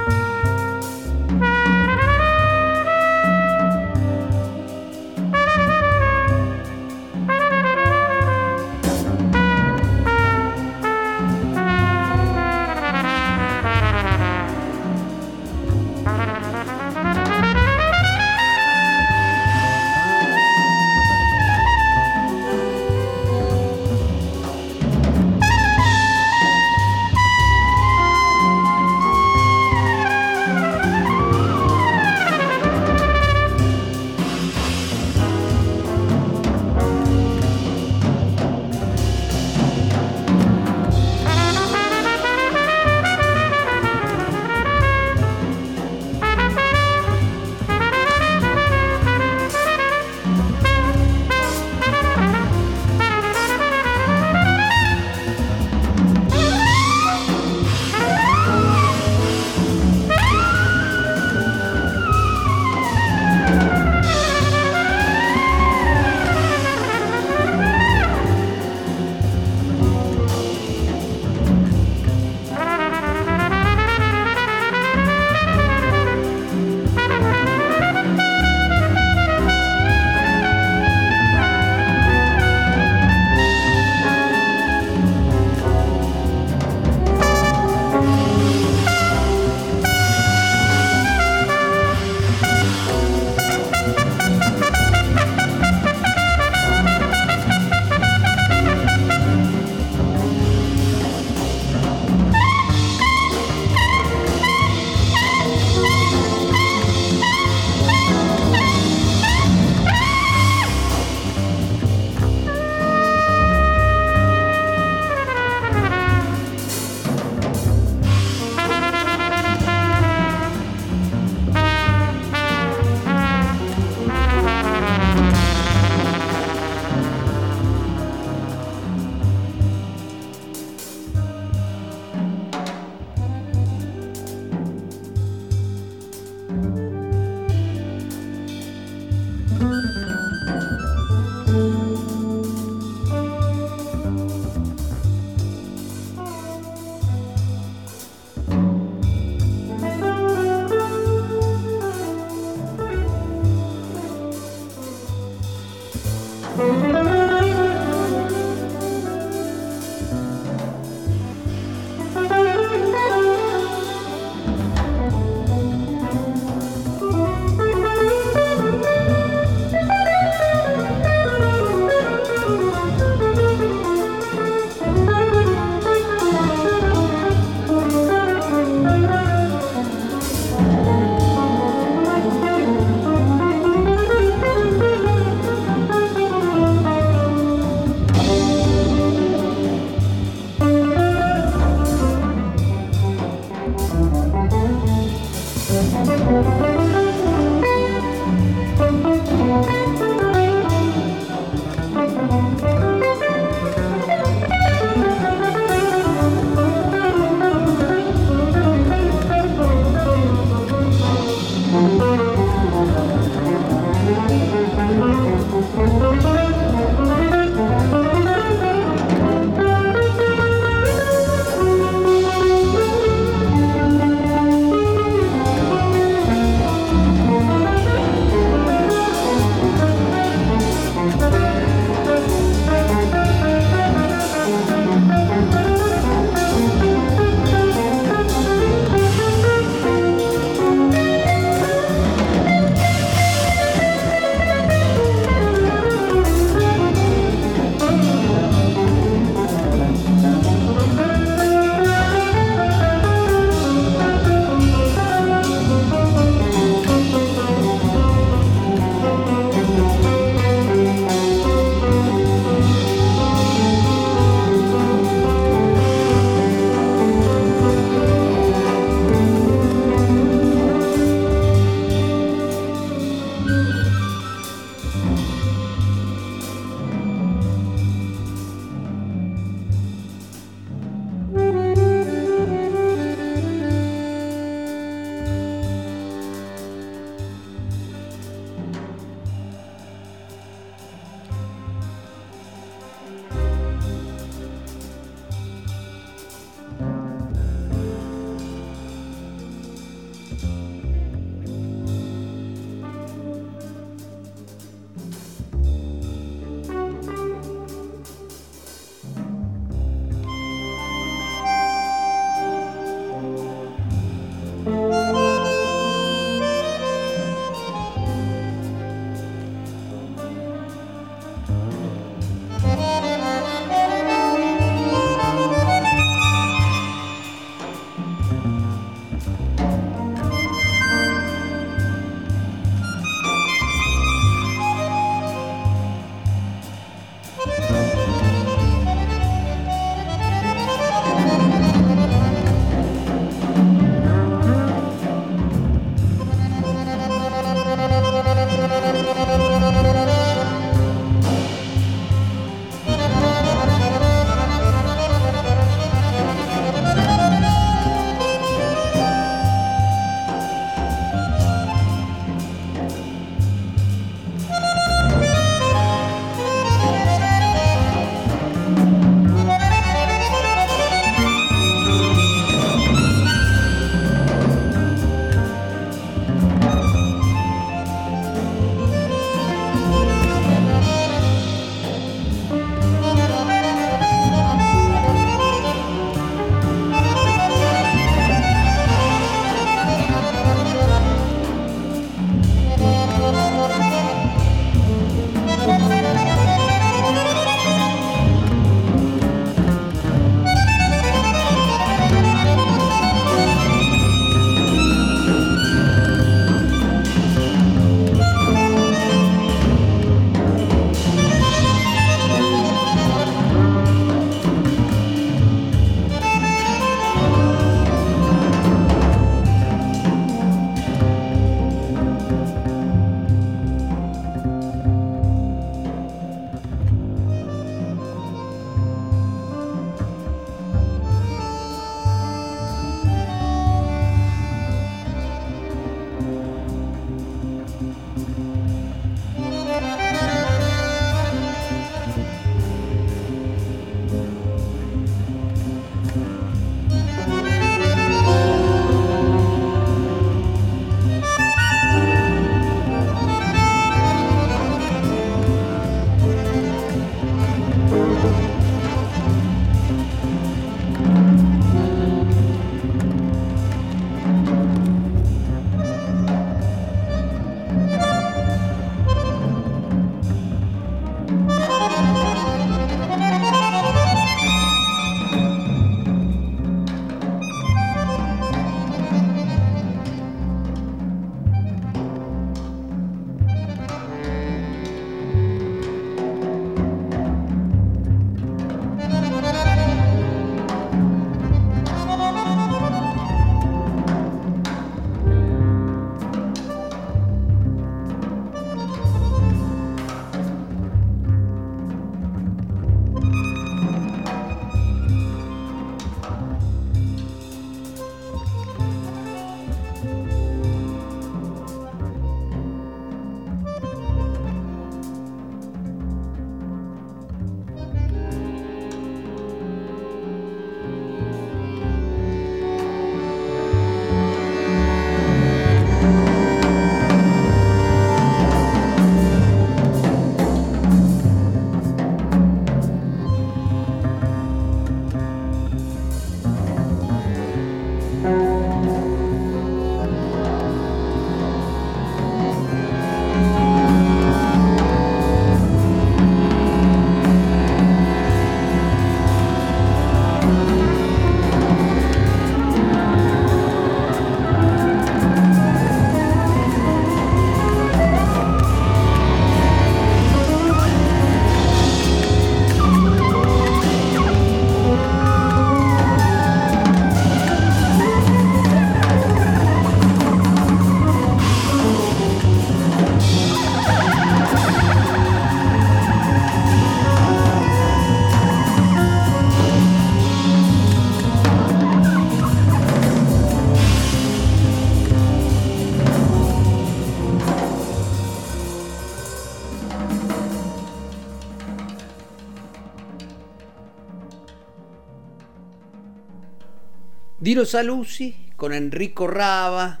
Dino Saluzzi con Enrico Rava,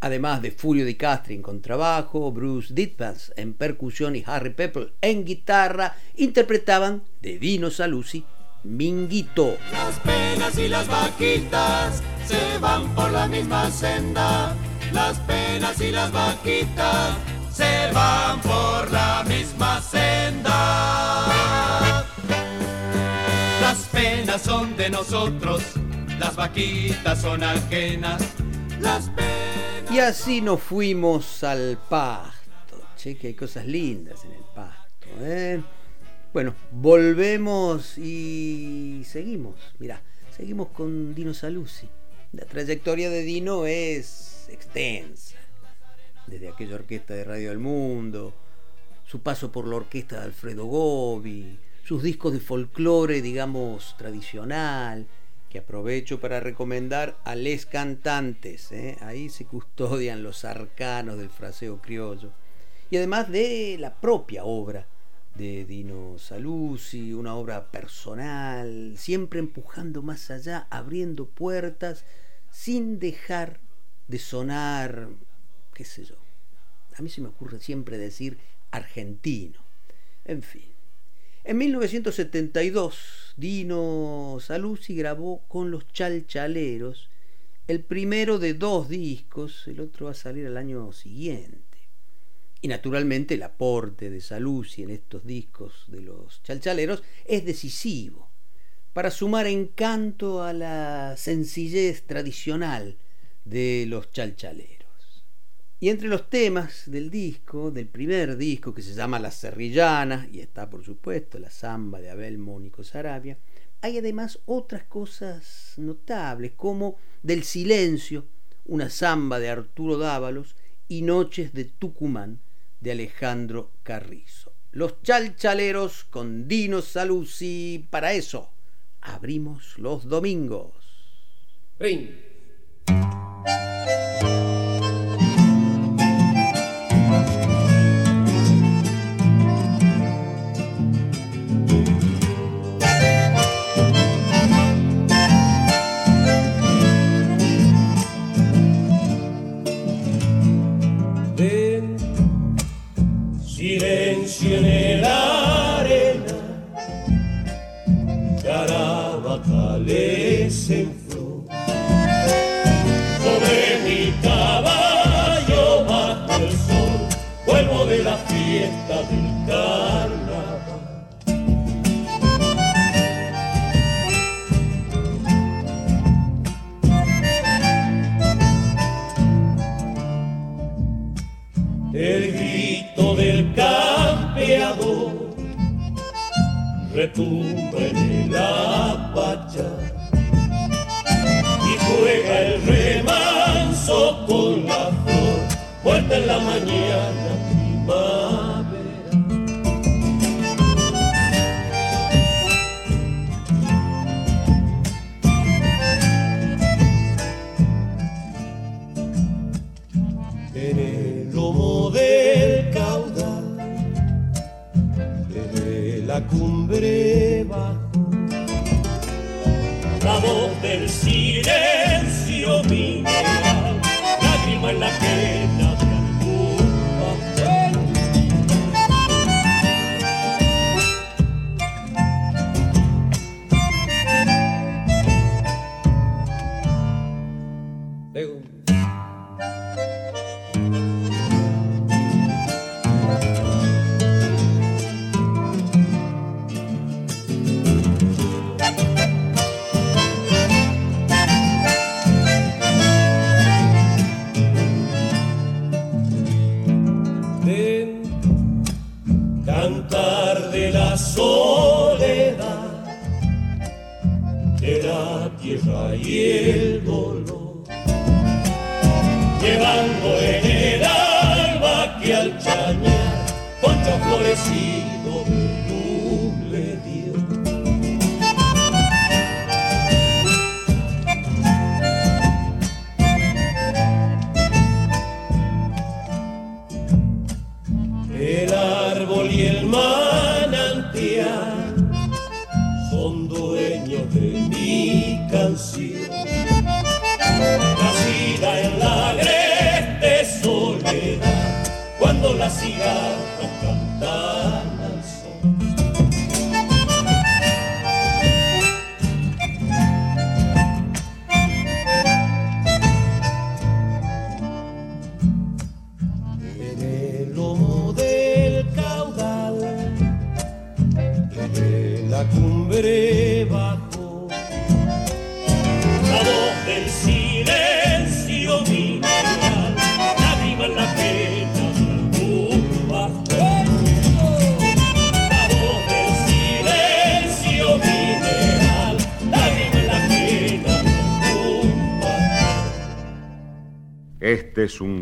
además de Furio Di Castri en contrabajo, Bruce Ditpans en percusión y Harry Pepple en guitarra, interpretaban de Dino Saluzzi Minguito. Las penas y las vaquitas se van por la misma senda. Las penas y las vaquitas se van por la misma senda. Las penas son de nosotros, las vaquitas son ajenas. Las penas... Y así nos fuimos al pasto. Che, que hay cosas lindas en el pasto, ¿eh? Bueno, volvemos y seguimos. Mirá, seguimos con Dino Saluzzi. La trayectoria de Dino es extensa. Desde aquella orquesta de Radio del Mundo, su paso por la orquesta de Alfredo Gobi, sus discos de folclore, digamos, tradicional, que aprovecho para recomendar a les cantantes. ¿eh? Ahí se custodian los arcanos del fraseo criollo. Y además de la propia obra de Dino Saluzzi, una obra personal, siempre empujando más allá, abriendo puertas, sin dejar de sonar, qué sé yo. A mí se me ocurre siempre decir argentino. En fin. En 1972, Dino Saluzzi grabó con los Chalchaleros el primero de dos discos, el otro va a salir al año siguiente. Y naturalmente el aporte de Saluzzi en estos discos de los chalchaleros es decisivo para sumar encanto a la sencillez tradicional de los chalchaleros. Y entre los temas del disco, del primer disco que se llama La Serrillana, y está por supuesto la samba de Abel Mónico Sarabia, hay además otras cosas notables, como Del Silencio, una samba de Arturo Dávalos, y Noches de Tucumán, de Alejandro Carrizo. Los chalchaleros con Dino Saluzzi, para eso abrimos los domingos. silencio en la arena, carabatales en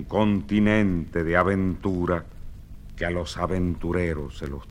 continente de aventura que a los aventureros se los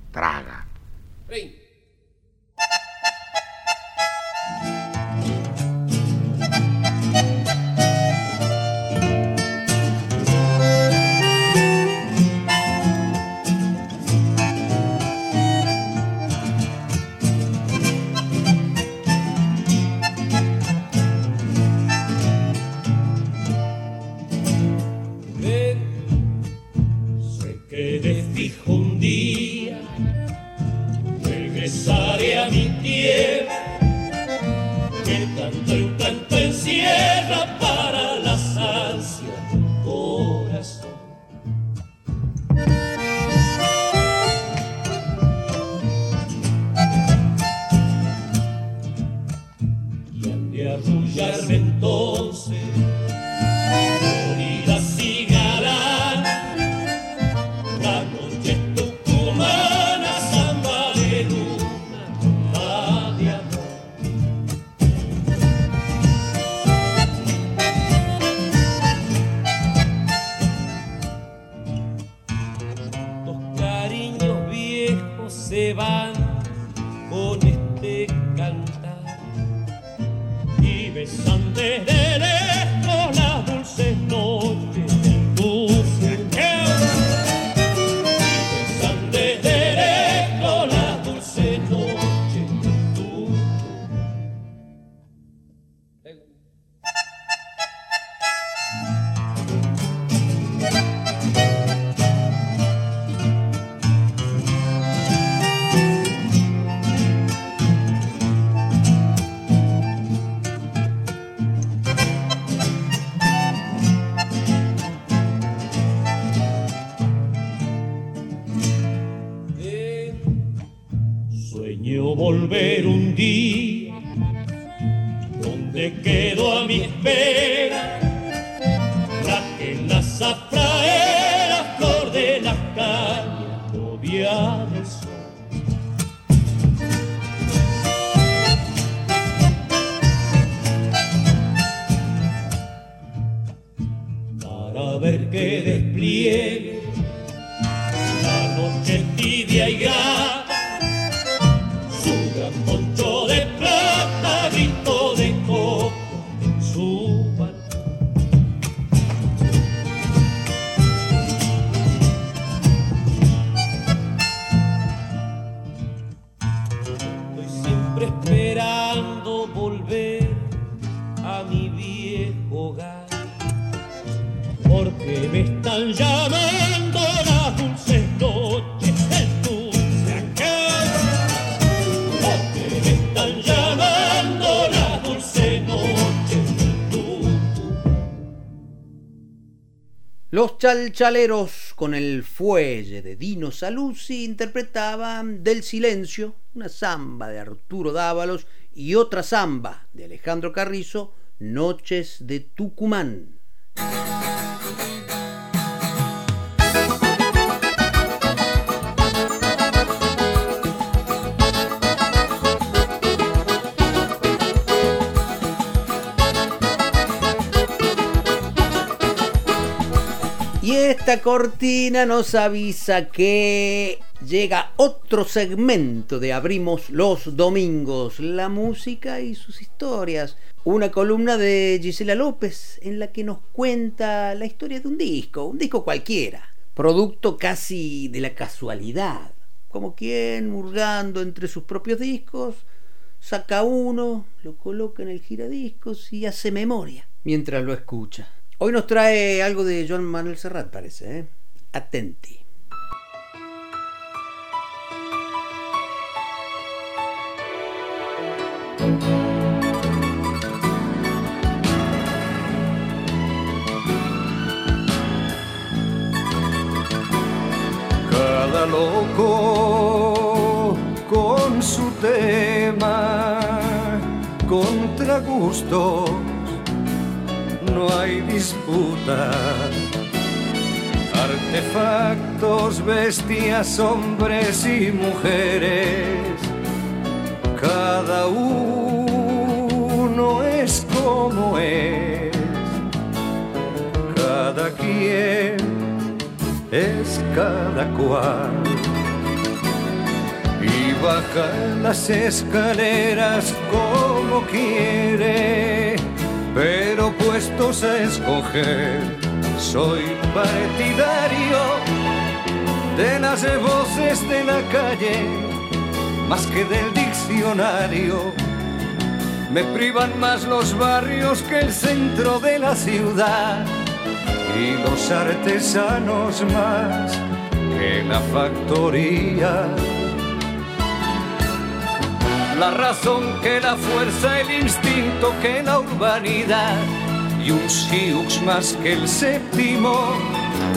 chalchaleros con el fuelle de Dino Saluzzi interpretaban Del Silencio, una samba de Arturo Dávalos y otra samba de Alejandro Carrizo, Noches de Tucumán. Esta cortina nos avisa que llega otro segmento de Abrimos los Domingos, la música y sus historias. Una columna de Gisela López en la que nos cuenta la historia de un disco, un disco cualquiera, producto casi de la casualidad, como quien hurgando entre sus propios discos, saca uno, lo coloca en el giradiscos y hace memoria mientras lo escucha. Hoy nos trae algo de Joan Manuel Serrat, parece. ¿eh? Atenti. Cada loco con su tema, contra gustos no hay disputa. Artefactos, bestias, hombres y mujeres, cada uno es como es, cada quien es cada cual. Y baja las escaleras como quiere, pero puestos a escoger, soy partidario de las voces de la calle, más que del diccionario. Me privan más los barrios que el centro de la ciudad y los artesanos más que la factoría la razón que la fuerza, el instinto que la urbanidad y un siux más que el séptimo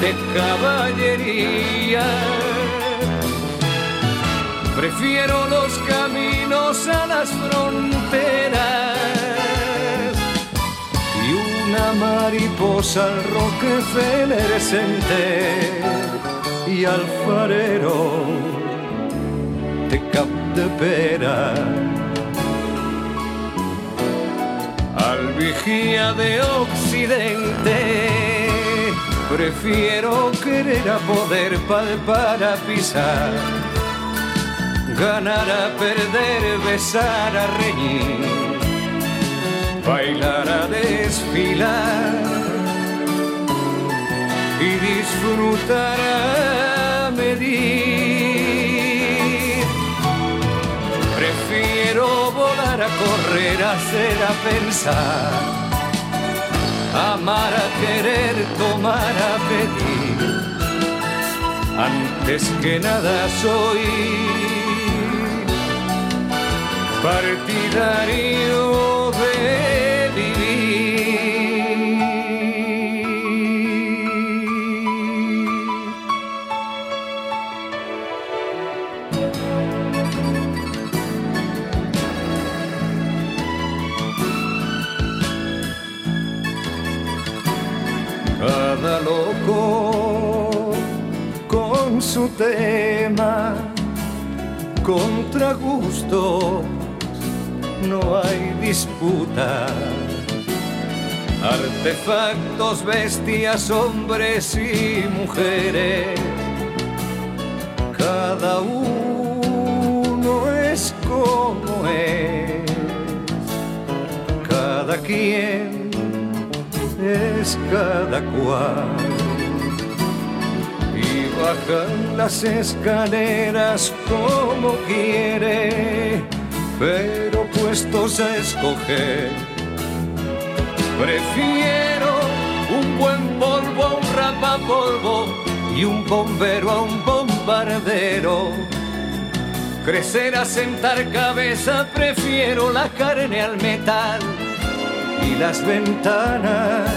de caballería. Prefiero los caminos a las fronteras y una mariposa al Rockefeller Center y al farero de Cap de Pera. Al vigía de Occidente, prefiero querer a poder palpar a pisar, ganar a perder, besar a reñir, bailar a desfilar y disfrutar a medir. A correr, hacer, a pensar, amar, a querer, tomar, a pedir. Antes que nada soy partidario su tema, contra gustos no hay disputa. Artefactos, bestias, hombres y mujeres, cada uno es como es, cada quien es cada cual. Bajan las escaleras como quiere, pero puestos a escoger, prefiero un buen polvo a un rapapolvo y un bombero a un bombardero. Crecer a sentar cabeza, prefiero la carne al metal y las ventanas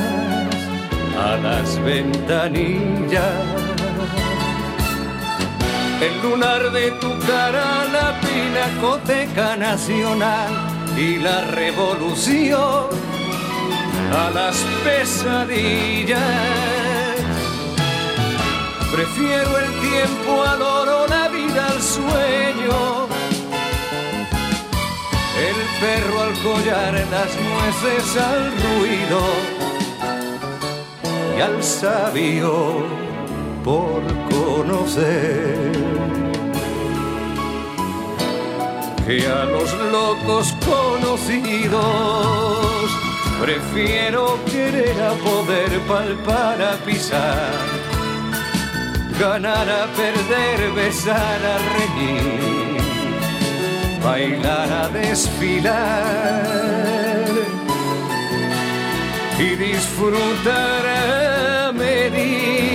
a las ventanillas. El lunar de tu cara, la pinacoteca nacional y la revolución a las pesadillas. Prefiero el tiempo al oro, la vida al sueño el perro al collar, las nueces al ruido y al sabio por conocer. Que a los locos conocidos prefiero querer a poder palpar a pisar, ganar a perder, besar a reír bailar a desfilar y disfrutar a medir.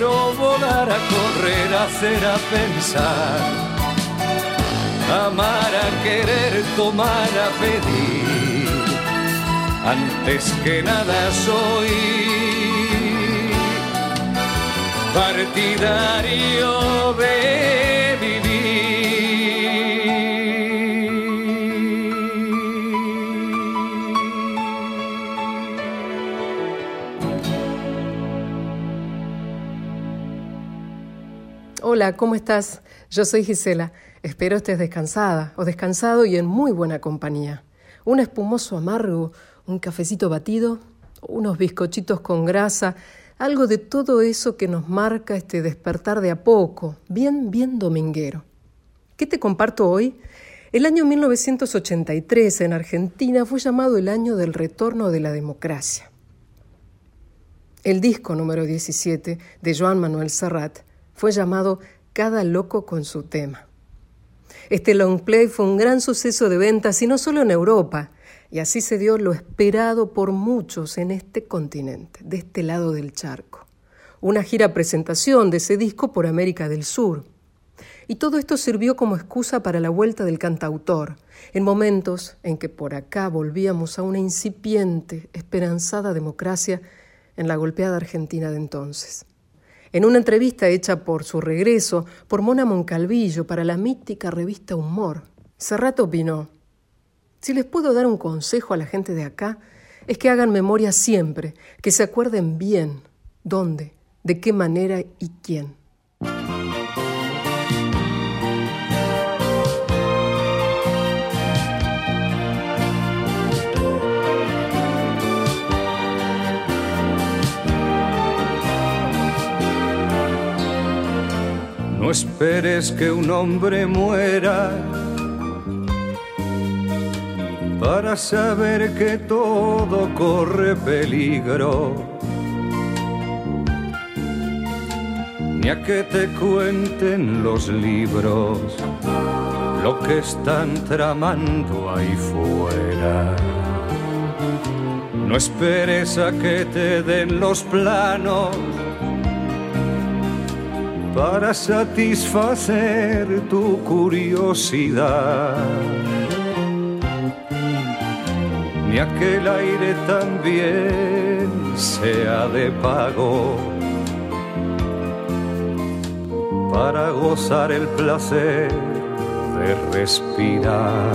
Prefiero volar a correr, a hacer, a pensar, amar, a querer, tomar, a pedir. Antes que nada soy partidario de Hola, ¿cómo estás? Yo soy Gisela. Espero estés descansada o descansado y en muy buena compañía. Un espumoso amargo, un cafecito batido, unos bizcochitos con grasa, algo de todo eso que nos marca este despertar de a poco, bien, bien dominguero. ¿Qué te comparto hoy? El año 1983 en Argentina fue llamado el año del retorno de la democracia. El disco número 17 de Joan Manuel Serrat fue llamado Cada loco con su tema. Este long play fue un gran suceso de ventas y no solo en Europa, y así se dio lo esperado por muchos en este continente, de este lado del charco. Una gira presentación de ese disco por América del Sur. Y todo esto sirvió como excusa para la vuelta del cantautor, en momentos en que por acá volvíamos a una incipiente, esperanzada democracia en la golpeada Argentina de entonces. En una entrevista hecha por su regreso por Mona Moncalvillo para la mítica revista Humor, Serrat opinó, si les puedo dar un consejo a la gente de acá, es que hagan memoria siempre, que se acuerden bien dónde, de qué manera y quién. No esperes que un hombre muera para saber que todo corre peligro. Ni a que te cuenten los libros lo que están tramando ahí fuera. No esperes a que te den los planos para satisfacer tu curiosidad ni aquel aire también sea de pago para gozar el placer de respirar.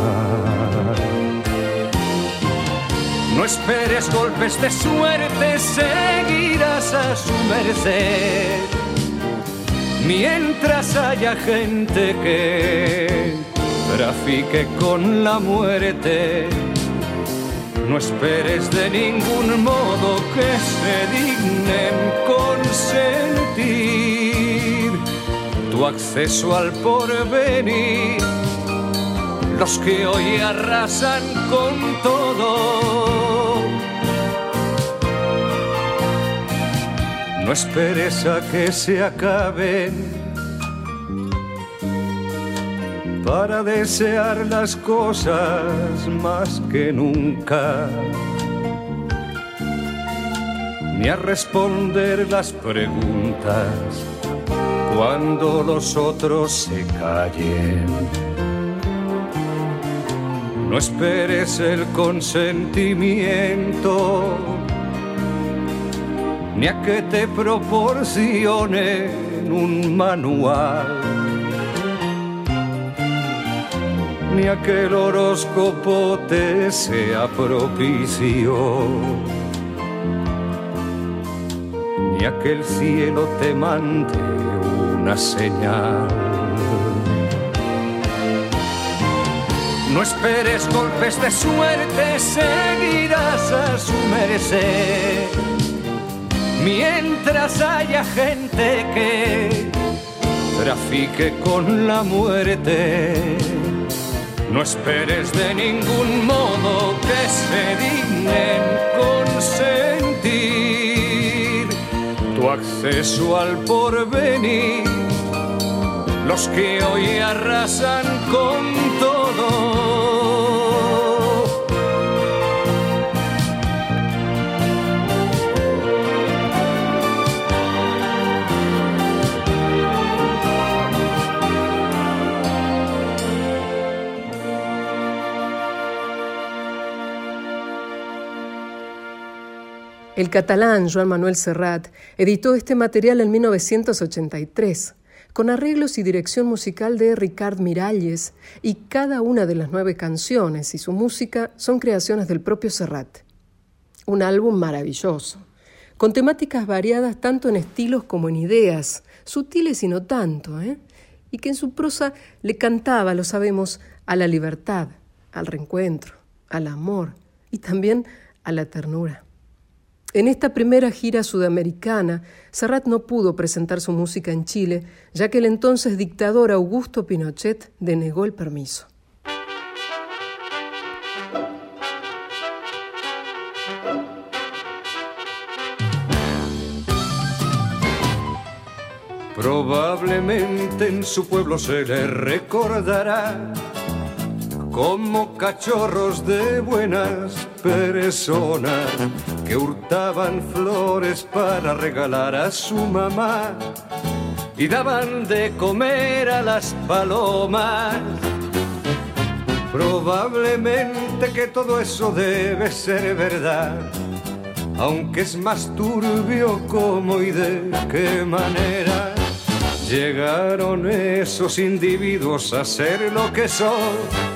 No esperes golpes de suerte, seguirás a su merced. Mientras haya gente que trafique con la muerte, no esperes de ningún modo que se dignen consentir tu acceso al porvenir. Los que hoy arrasan con todo. No esperes a que se acaben para desear las cosas más que nunca, ni a responder las preguntas cuando los otros se callen. No esperes el consentimiento, ni a que te proporcionen un manual ni aquel horóscopo te sea propicio, ni aquel cielo te mande una señal. No esperes golpes de suerte, seguirás a su merced. Mientras haya gente que trafique con la muerte no esperes de ningún modo que se dignen consentir tu acceso al porvenir. Los que hoy arrasan con El catalán Joan Manuel Serrat editó este material en 1983, con arreglos y dirección musical de Ricard Miralles, y cada una de las nueve canciones y su música son creaciones del propio Serrat. Un álbum maravilloso, con temáticas variadas tanto en estilos como en ideas, sutiles y no tanto, ¿eh? y que en su prosa le cantaba, lo sabemos, a la libertad, al reencuentro, al amor y también a la ternura. En esta primera gira sudamericana, Serrat no pudo presentar su música en Chile, ya que el entonces dictador Augusto Pinochet denegó el permiso. Probablemente en su pueblo se le recordará como cachorros de buenas personas que hurtaban flores para regalar a su mamá y daban de comer a las palomas. Probablemente que todo eso debe ser verdad, aunque es más turbio cómo y de qué manera llegaron esos individuos a ser lo que son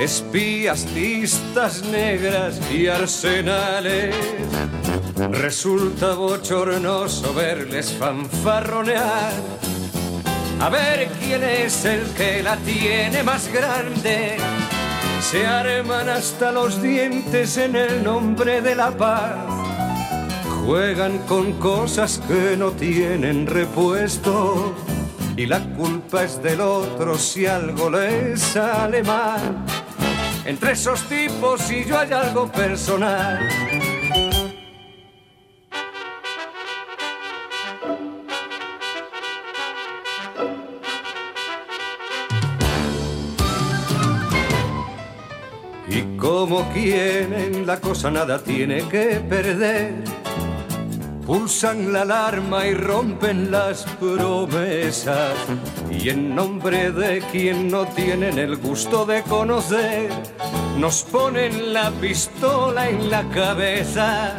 espías, listas negras y arsenales. Resulta bochornoso verles fanfarronear. A ver quién es el que la tiene más grande. Se arman hasta los dientes en el nombre de la paz. Juegan con cosas que no tienen repuesto. Y la culpa es del otro si algo les sale mal entre esos tipos y yo hay algo personal. Y como quien en la cosa nada tiene que perder, pulsan la alarma y rompen las promesas. Y en nombre de quien no tienen el gusto de conocer, nos ponen la pistola en la cabeza.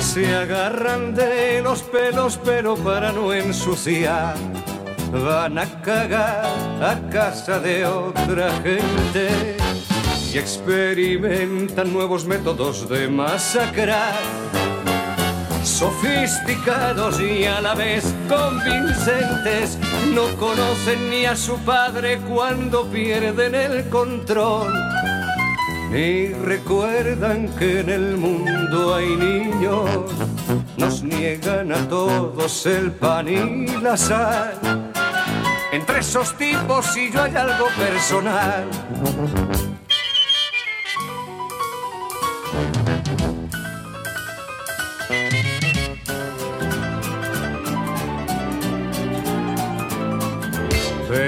Se agarran de los pelos pero para no ensuciar van a cagar a casa de otra gente y experimentan nuevos métodos de masacrar sofisticados y a la vez convincentes, no conocen ni a su padre cuando pierden el control, ni recuerdan que en el mundo hay niños, nos niegan a todos el pan y la sal. Entre esos tipos y yo hay algo personal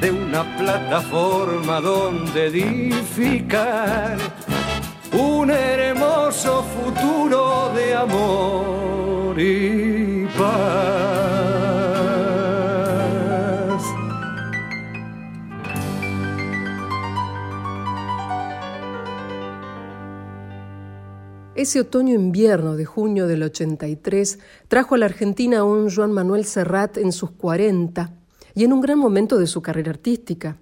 de una plataforma donde edificar un hermoso futuro de amor y paz. Ese otoño-invierno de junio del 83 trajo a la Argentina a un Joan Manuel Serrat en sus 40 y en un gran momento de su carrera artística.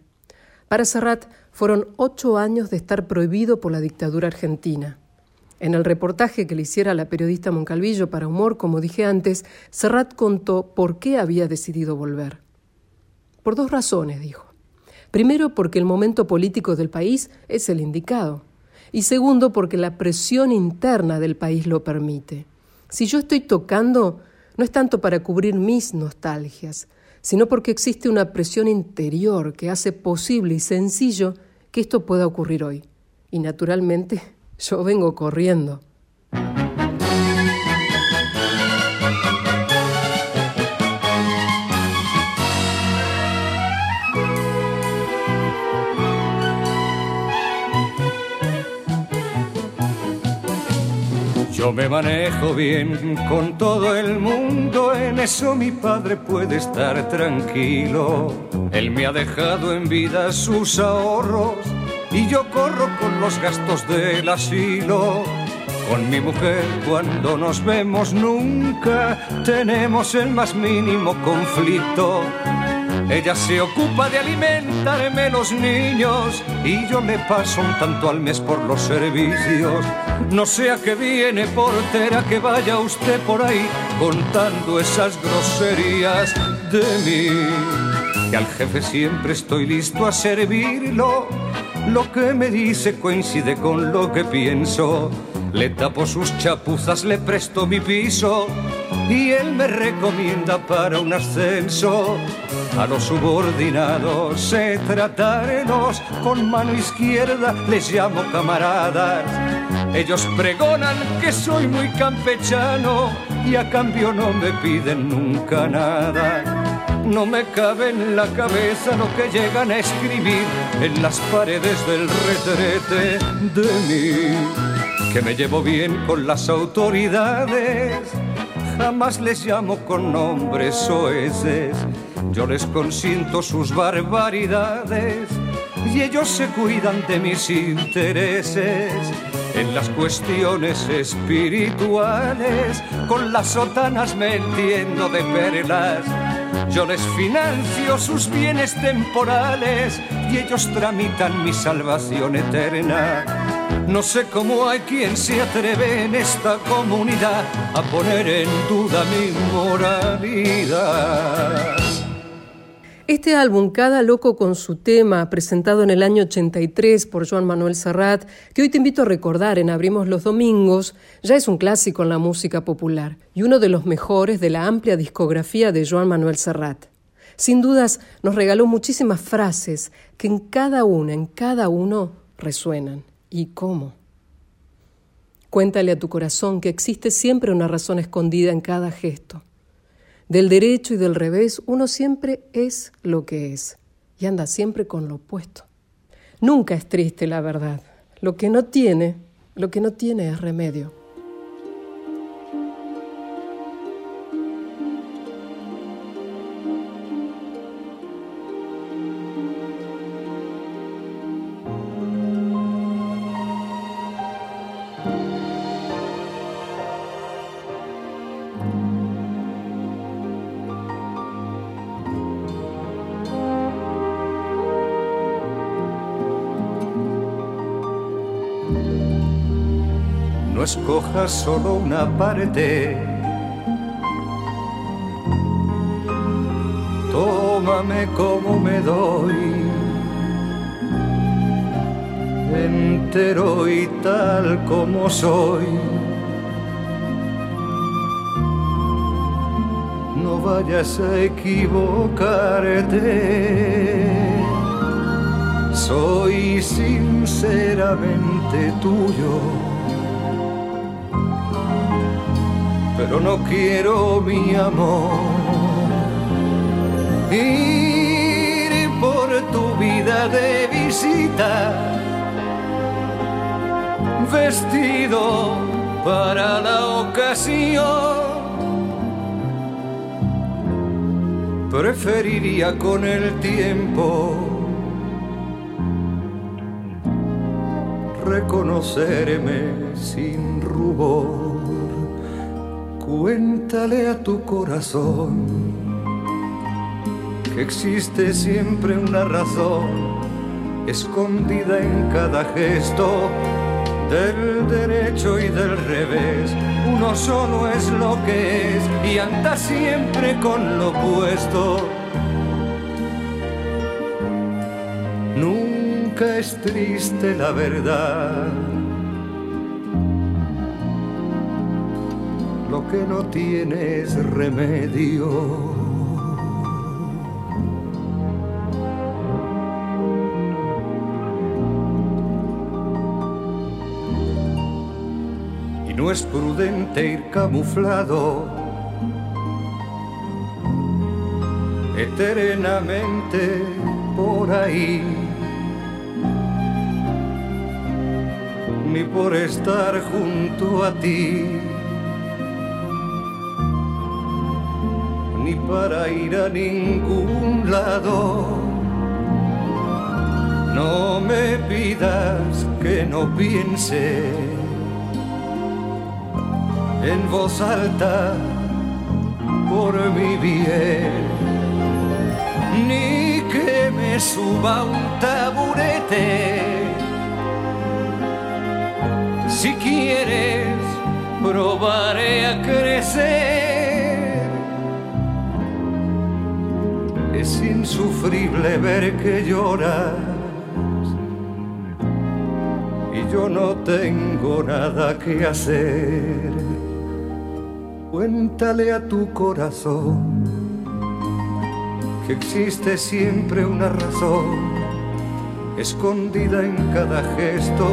Para Serrat fueron ocho años de estar prohibido por la dictadura argentina. En el reportaje que le hiciera la periodista Moncalvillo para Humor, como dije antes, Serrat contó por qué había decidido volver. Por dos razones, dijo. Primero, porque el momento político del país es el indicado y segundo porque la presión interna del país lo permite. Si yo estoy tocando, no es tanto para cubrir mis nostalgias, sino porque existe una presión interior que hace posible y sencillo que esto pueda ocurrir hoy. Y naturalmente *laughs* yo vengo corriendo. Yo me manejo bien con todo el mundo, en eso mi padre puede estar tranquilo. Él me ha dejado en vida sus ahorros y yo corro con los gastos del asilo. Con mi mujer cuando nos vemos nunca tenemos el más mínimo conflicto. Ella se ocupa de alimentarme los niños y yo le paso un tanto al mes por los servicios. No sea que viene portera que vaya usted por ahí contando esas groserías de mí. Que al jefe siempre estoy listo a servirlo. Lo que me dice coincide con lo que pienso. Le tapo sus chapuzas, le presto mi piso y él me recomienda para un ascenso. A los subordinados se trataremos con mano izquierda, les llamo camaradas. Ellos pregonan que soy muy campechano y a cambio no me piden nunca nada. No me cabe en la cabeza lo que llegan a escribir en las paredes del retrete de mí. Que me llevo bien con las autoridades jamás les llamo con nombres soeces. Yo les consiento sus barbaridades y ellos se cuidan de mis intereses. En las cuestiones espirituales, con las sotanas me entiendo de perlas. Yo les financio sus bienes temporales y ellos tramitan mi salvación eterna. No sé cómo hay quien se atreve en esta comunidad a poner en duda mi moralidad. Este álbum, Cada Loco con su tema, presentado en el año 83 por Joan Manuel Serrat, que hoy te invito a recordar en Abrimos los Domingos, ya es un clásico en la música popular y uno de los mejores de la amplia discografía de Joan Manuel Serrat. Sin dudas, nos regaló muchísimas frases que en cada una, en cada uno, resuenan. ¿Y cómo? Cuéntale a tu corazón que existe siempre una razón escondida en cada gesto. Del derecho y del revés uno siempre es lo que es y anda siempre con lo opuesto. Nunca es triste la verdad. Lo que no tiene, lo que no tiene es remedio. Escojas solo una parte. Tómame como me doy, entero y tal como soy. No vayas a equivocarte. Soy sinceramente tuyo, pero no quiero mi amor ir por tu vida de visita, vestido para la ocasión. Preferiría con el tiempo reconocerme sin rubor. Cuéntale a tu corazón que existe siempre una razón escondida en cada gesto del derecho y del revés. Uno solo es lo que es y anda siempre con lo opuesto. Nunca es triste la verdad. Lo que no tiene es remedio. no es prudente ir camuflado eternamente por ahí, ni por estar junto a ti, para ir a ningún lado. No me pidas que no piense en voz alta por mi bien, ni que me suba un taburete. Si quieres, probaré a crecer. Es insufrible ver que lloras y yo no tengo nada que hacer. Cuéntale a tu corazón que existe siempre una razón escondida en cada gesto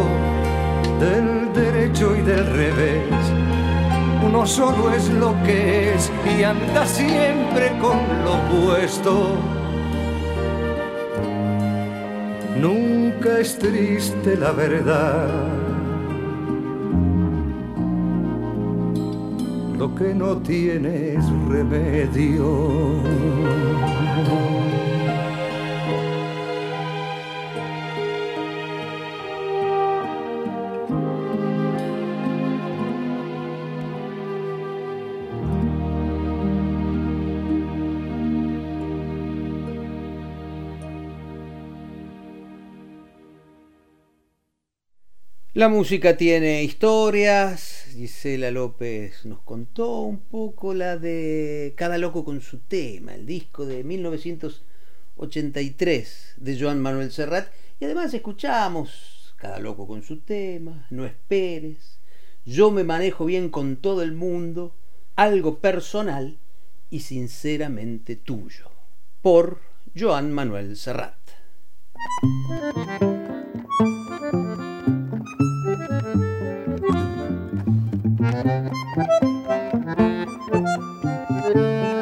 del derecho y del revés. Uno solo es lo que es y anda siempre con lo opuesto. Nunca es triste la verdad que no tienes remedio. La música tiene historias, Gisela López nos contó un poco la de Cada loco con su tema, el disco de 1983 de Joan Manuel Serrat. Y además escuchamos Cada loco con su tema, No esperes, Yo me manejo bien con todo el mundo, algo personal y sinceramente tuyo, por Joan Manuel Serrat. Thank you.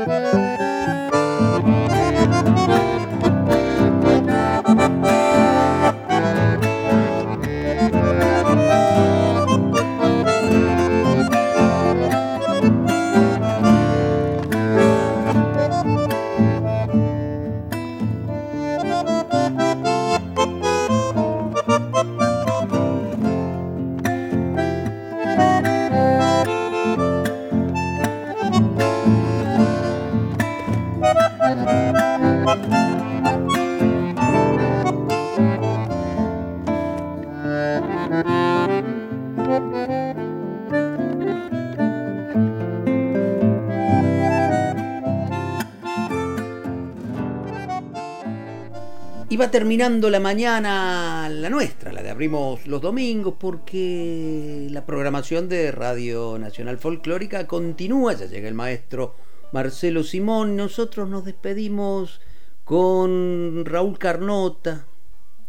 Va terminando la mañana, la nuestra, la de abrimos los domingos, porque la programación de Radio Nacional Folclórica continúa, ya llega el maestro Marcelo Simón. Nosotros nos despedimos con Raúl Carnota,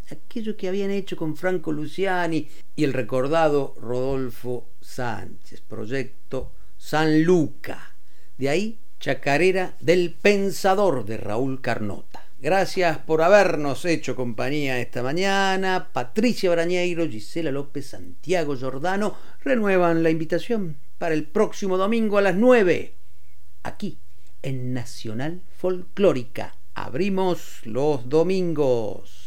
aquello que habían hecho con Franco Luciani y el recordado Rodolfo Sánchez, proyecto San Luca. De ahí, Chacarera del Pensador de Raúl Carnota. Gracias por habernos hecho compañía esta mañana. Patricia Brañeiro, Gisela López, Santiago Giordano renuevan la invitación para el próximo domingo a las 9, aquí en Nacional Folclórica. Abrimos los domingos.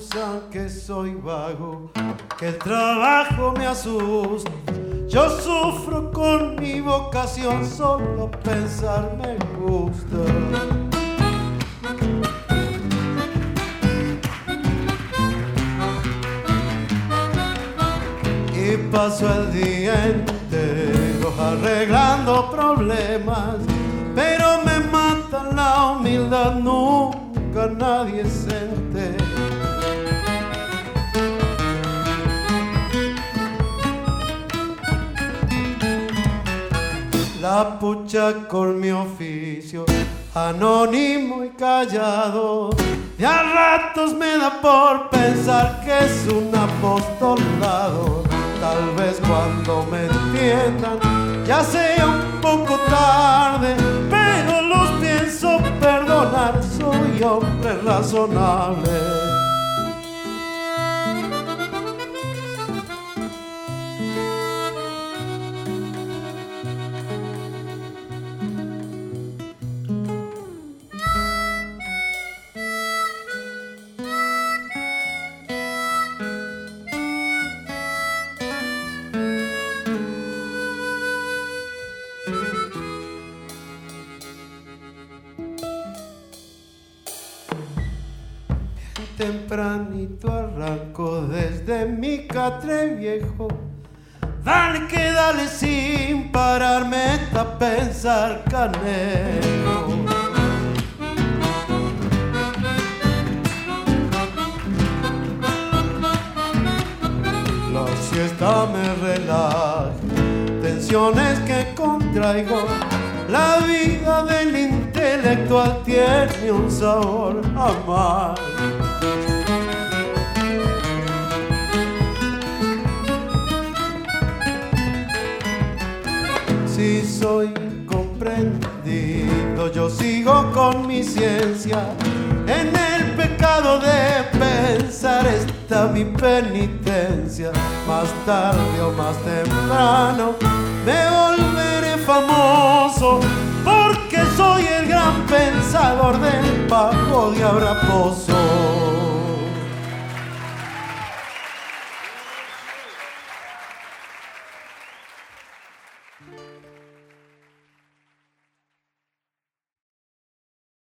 Chao. que soy vago, que el trabajo me asusta. Yo sufro con mi vocación, solo pensar me gusta. Y paso el día entero arreglando problemas, pero me mata la humildad, nunca nadie se entera. La pucha con mi oficio, anónimo y callado. Y a ratos me da por pensar que es un apostolado. Tal vez cuando me entiendan ya sea un poco tarde, pero los pienso perdonar, soy hombre razonable. Catre viejo. Dale que dale sin pararme a pensar canejo. La siesta me relaja, tensiones que contraigo. La vida del intelectual tiene un sabor amargo. Soy comprendido, yo sigo con mi ciencia. En el pecado de pensar está mi penitencia. Más tarde o más temprano me volveré famoso porque soy el gran pensador del pago de Abraposo.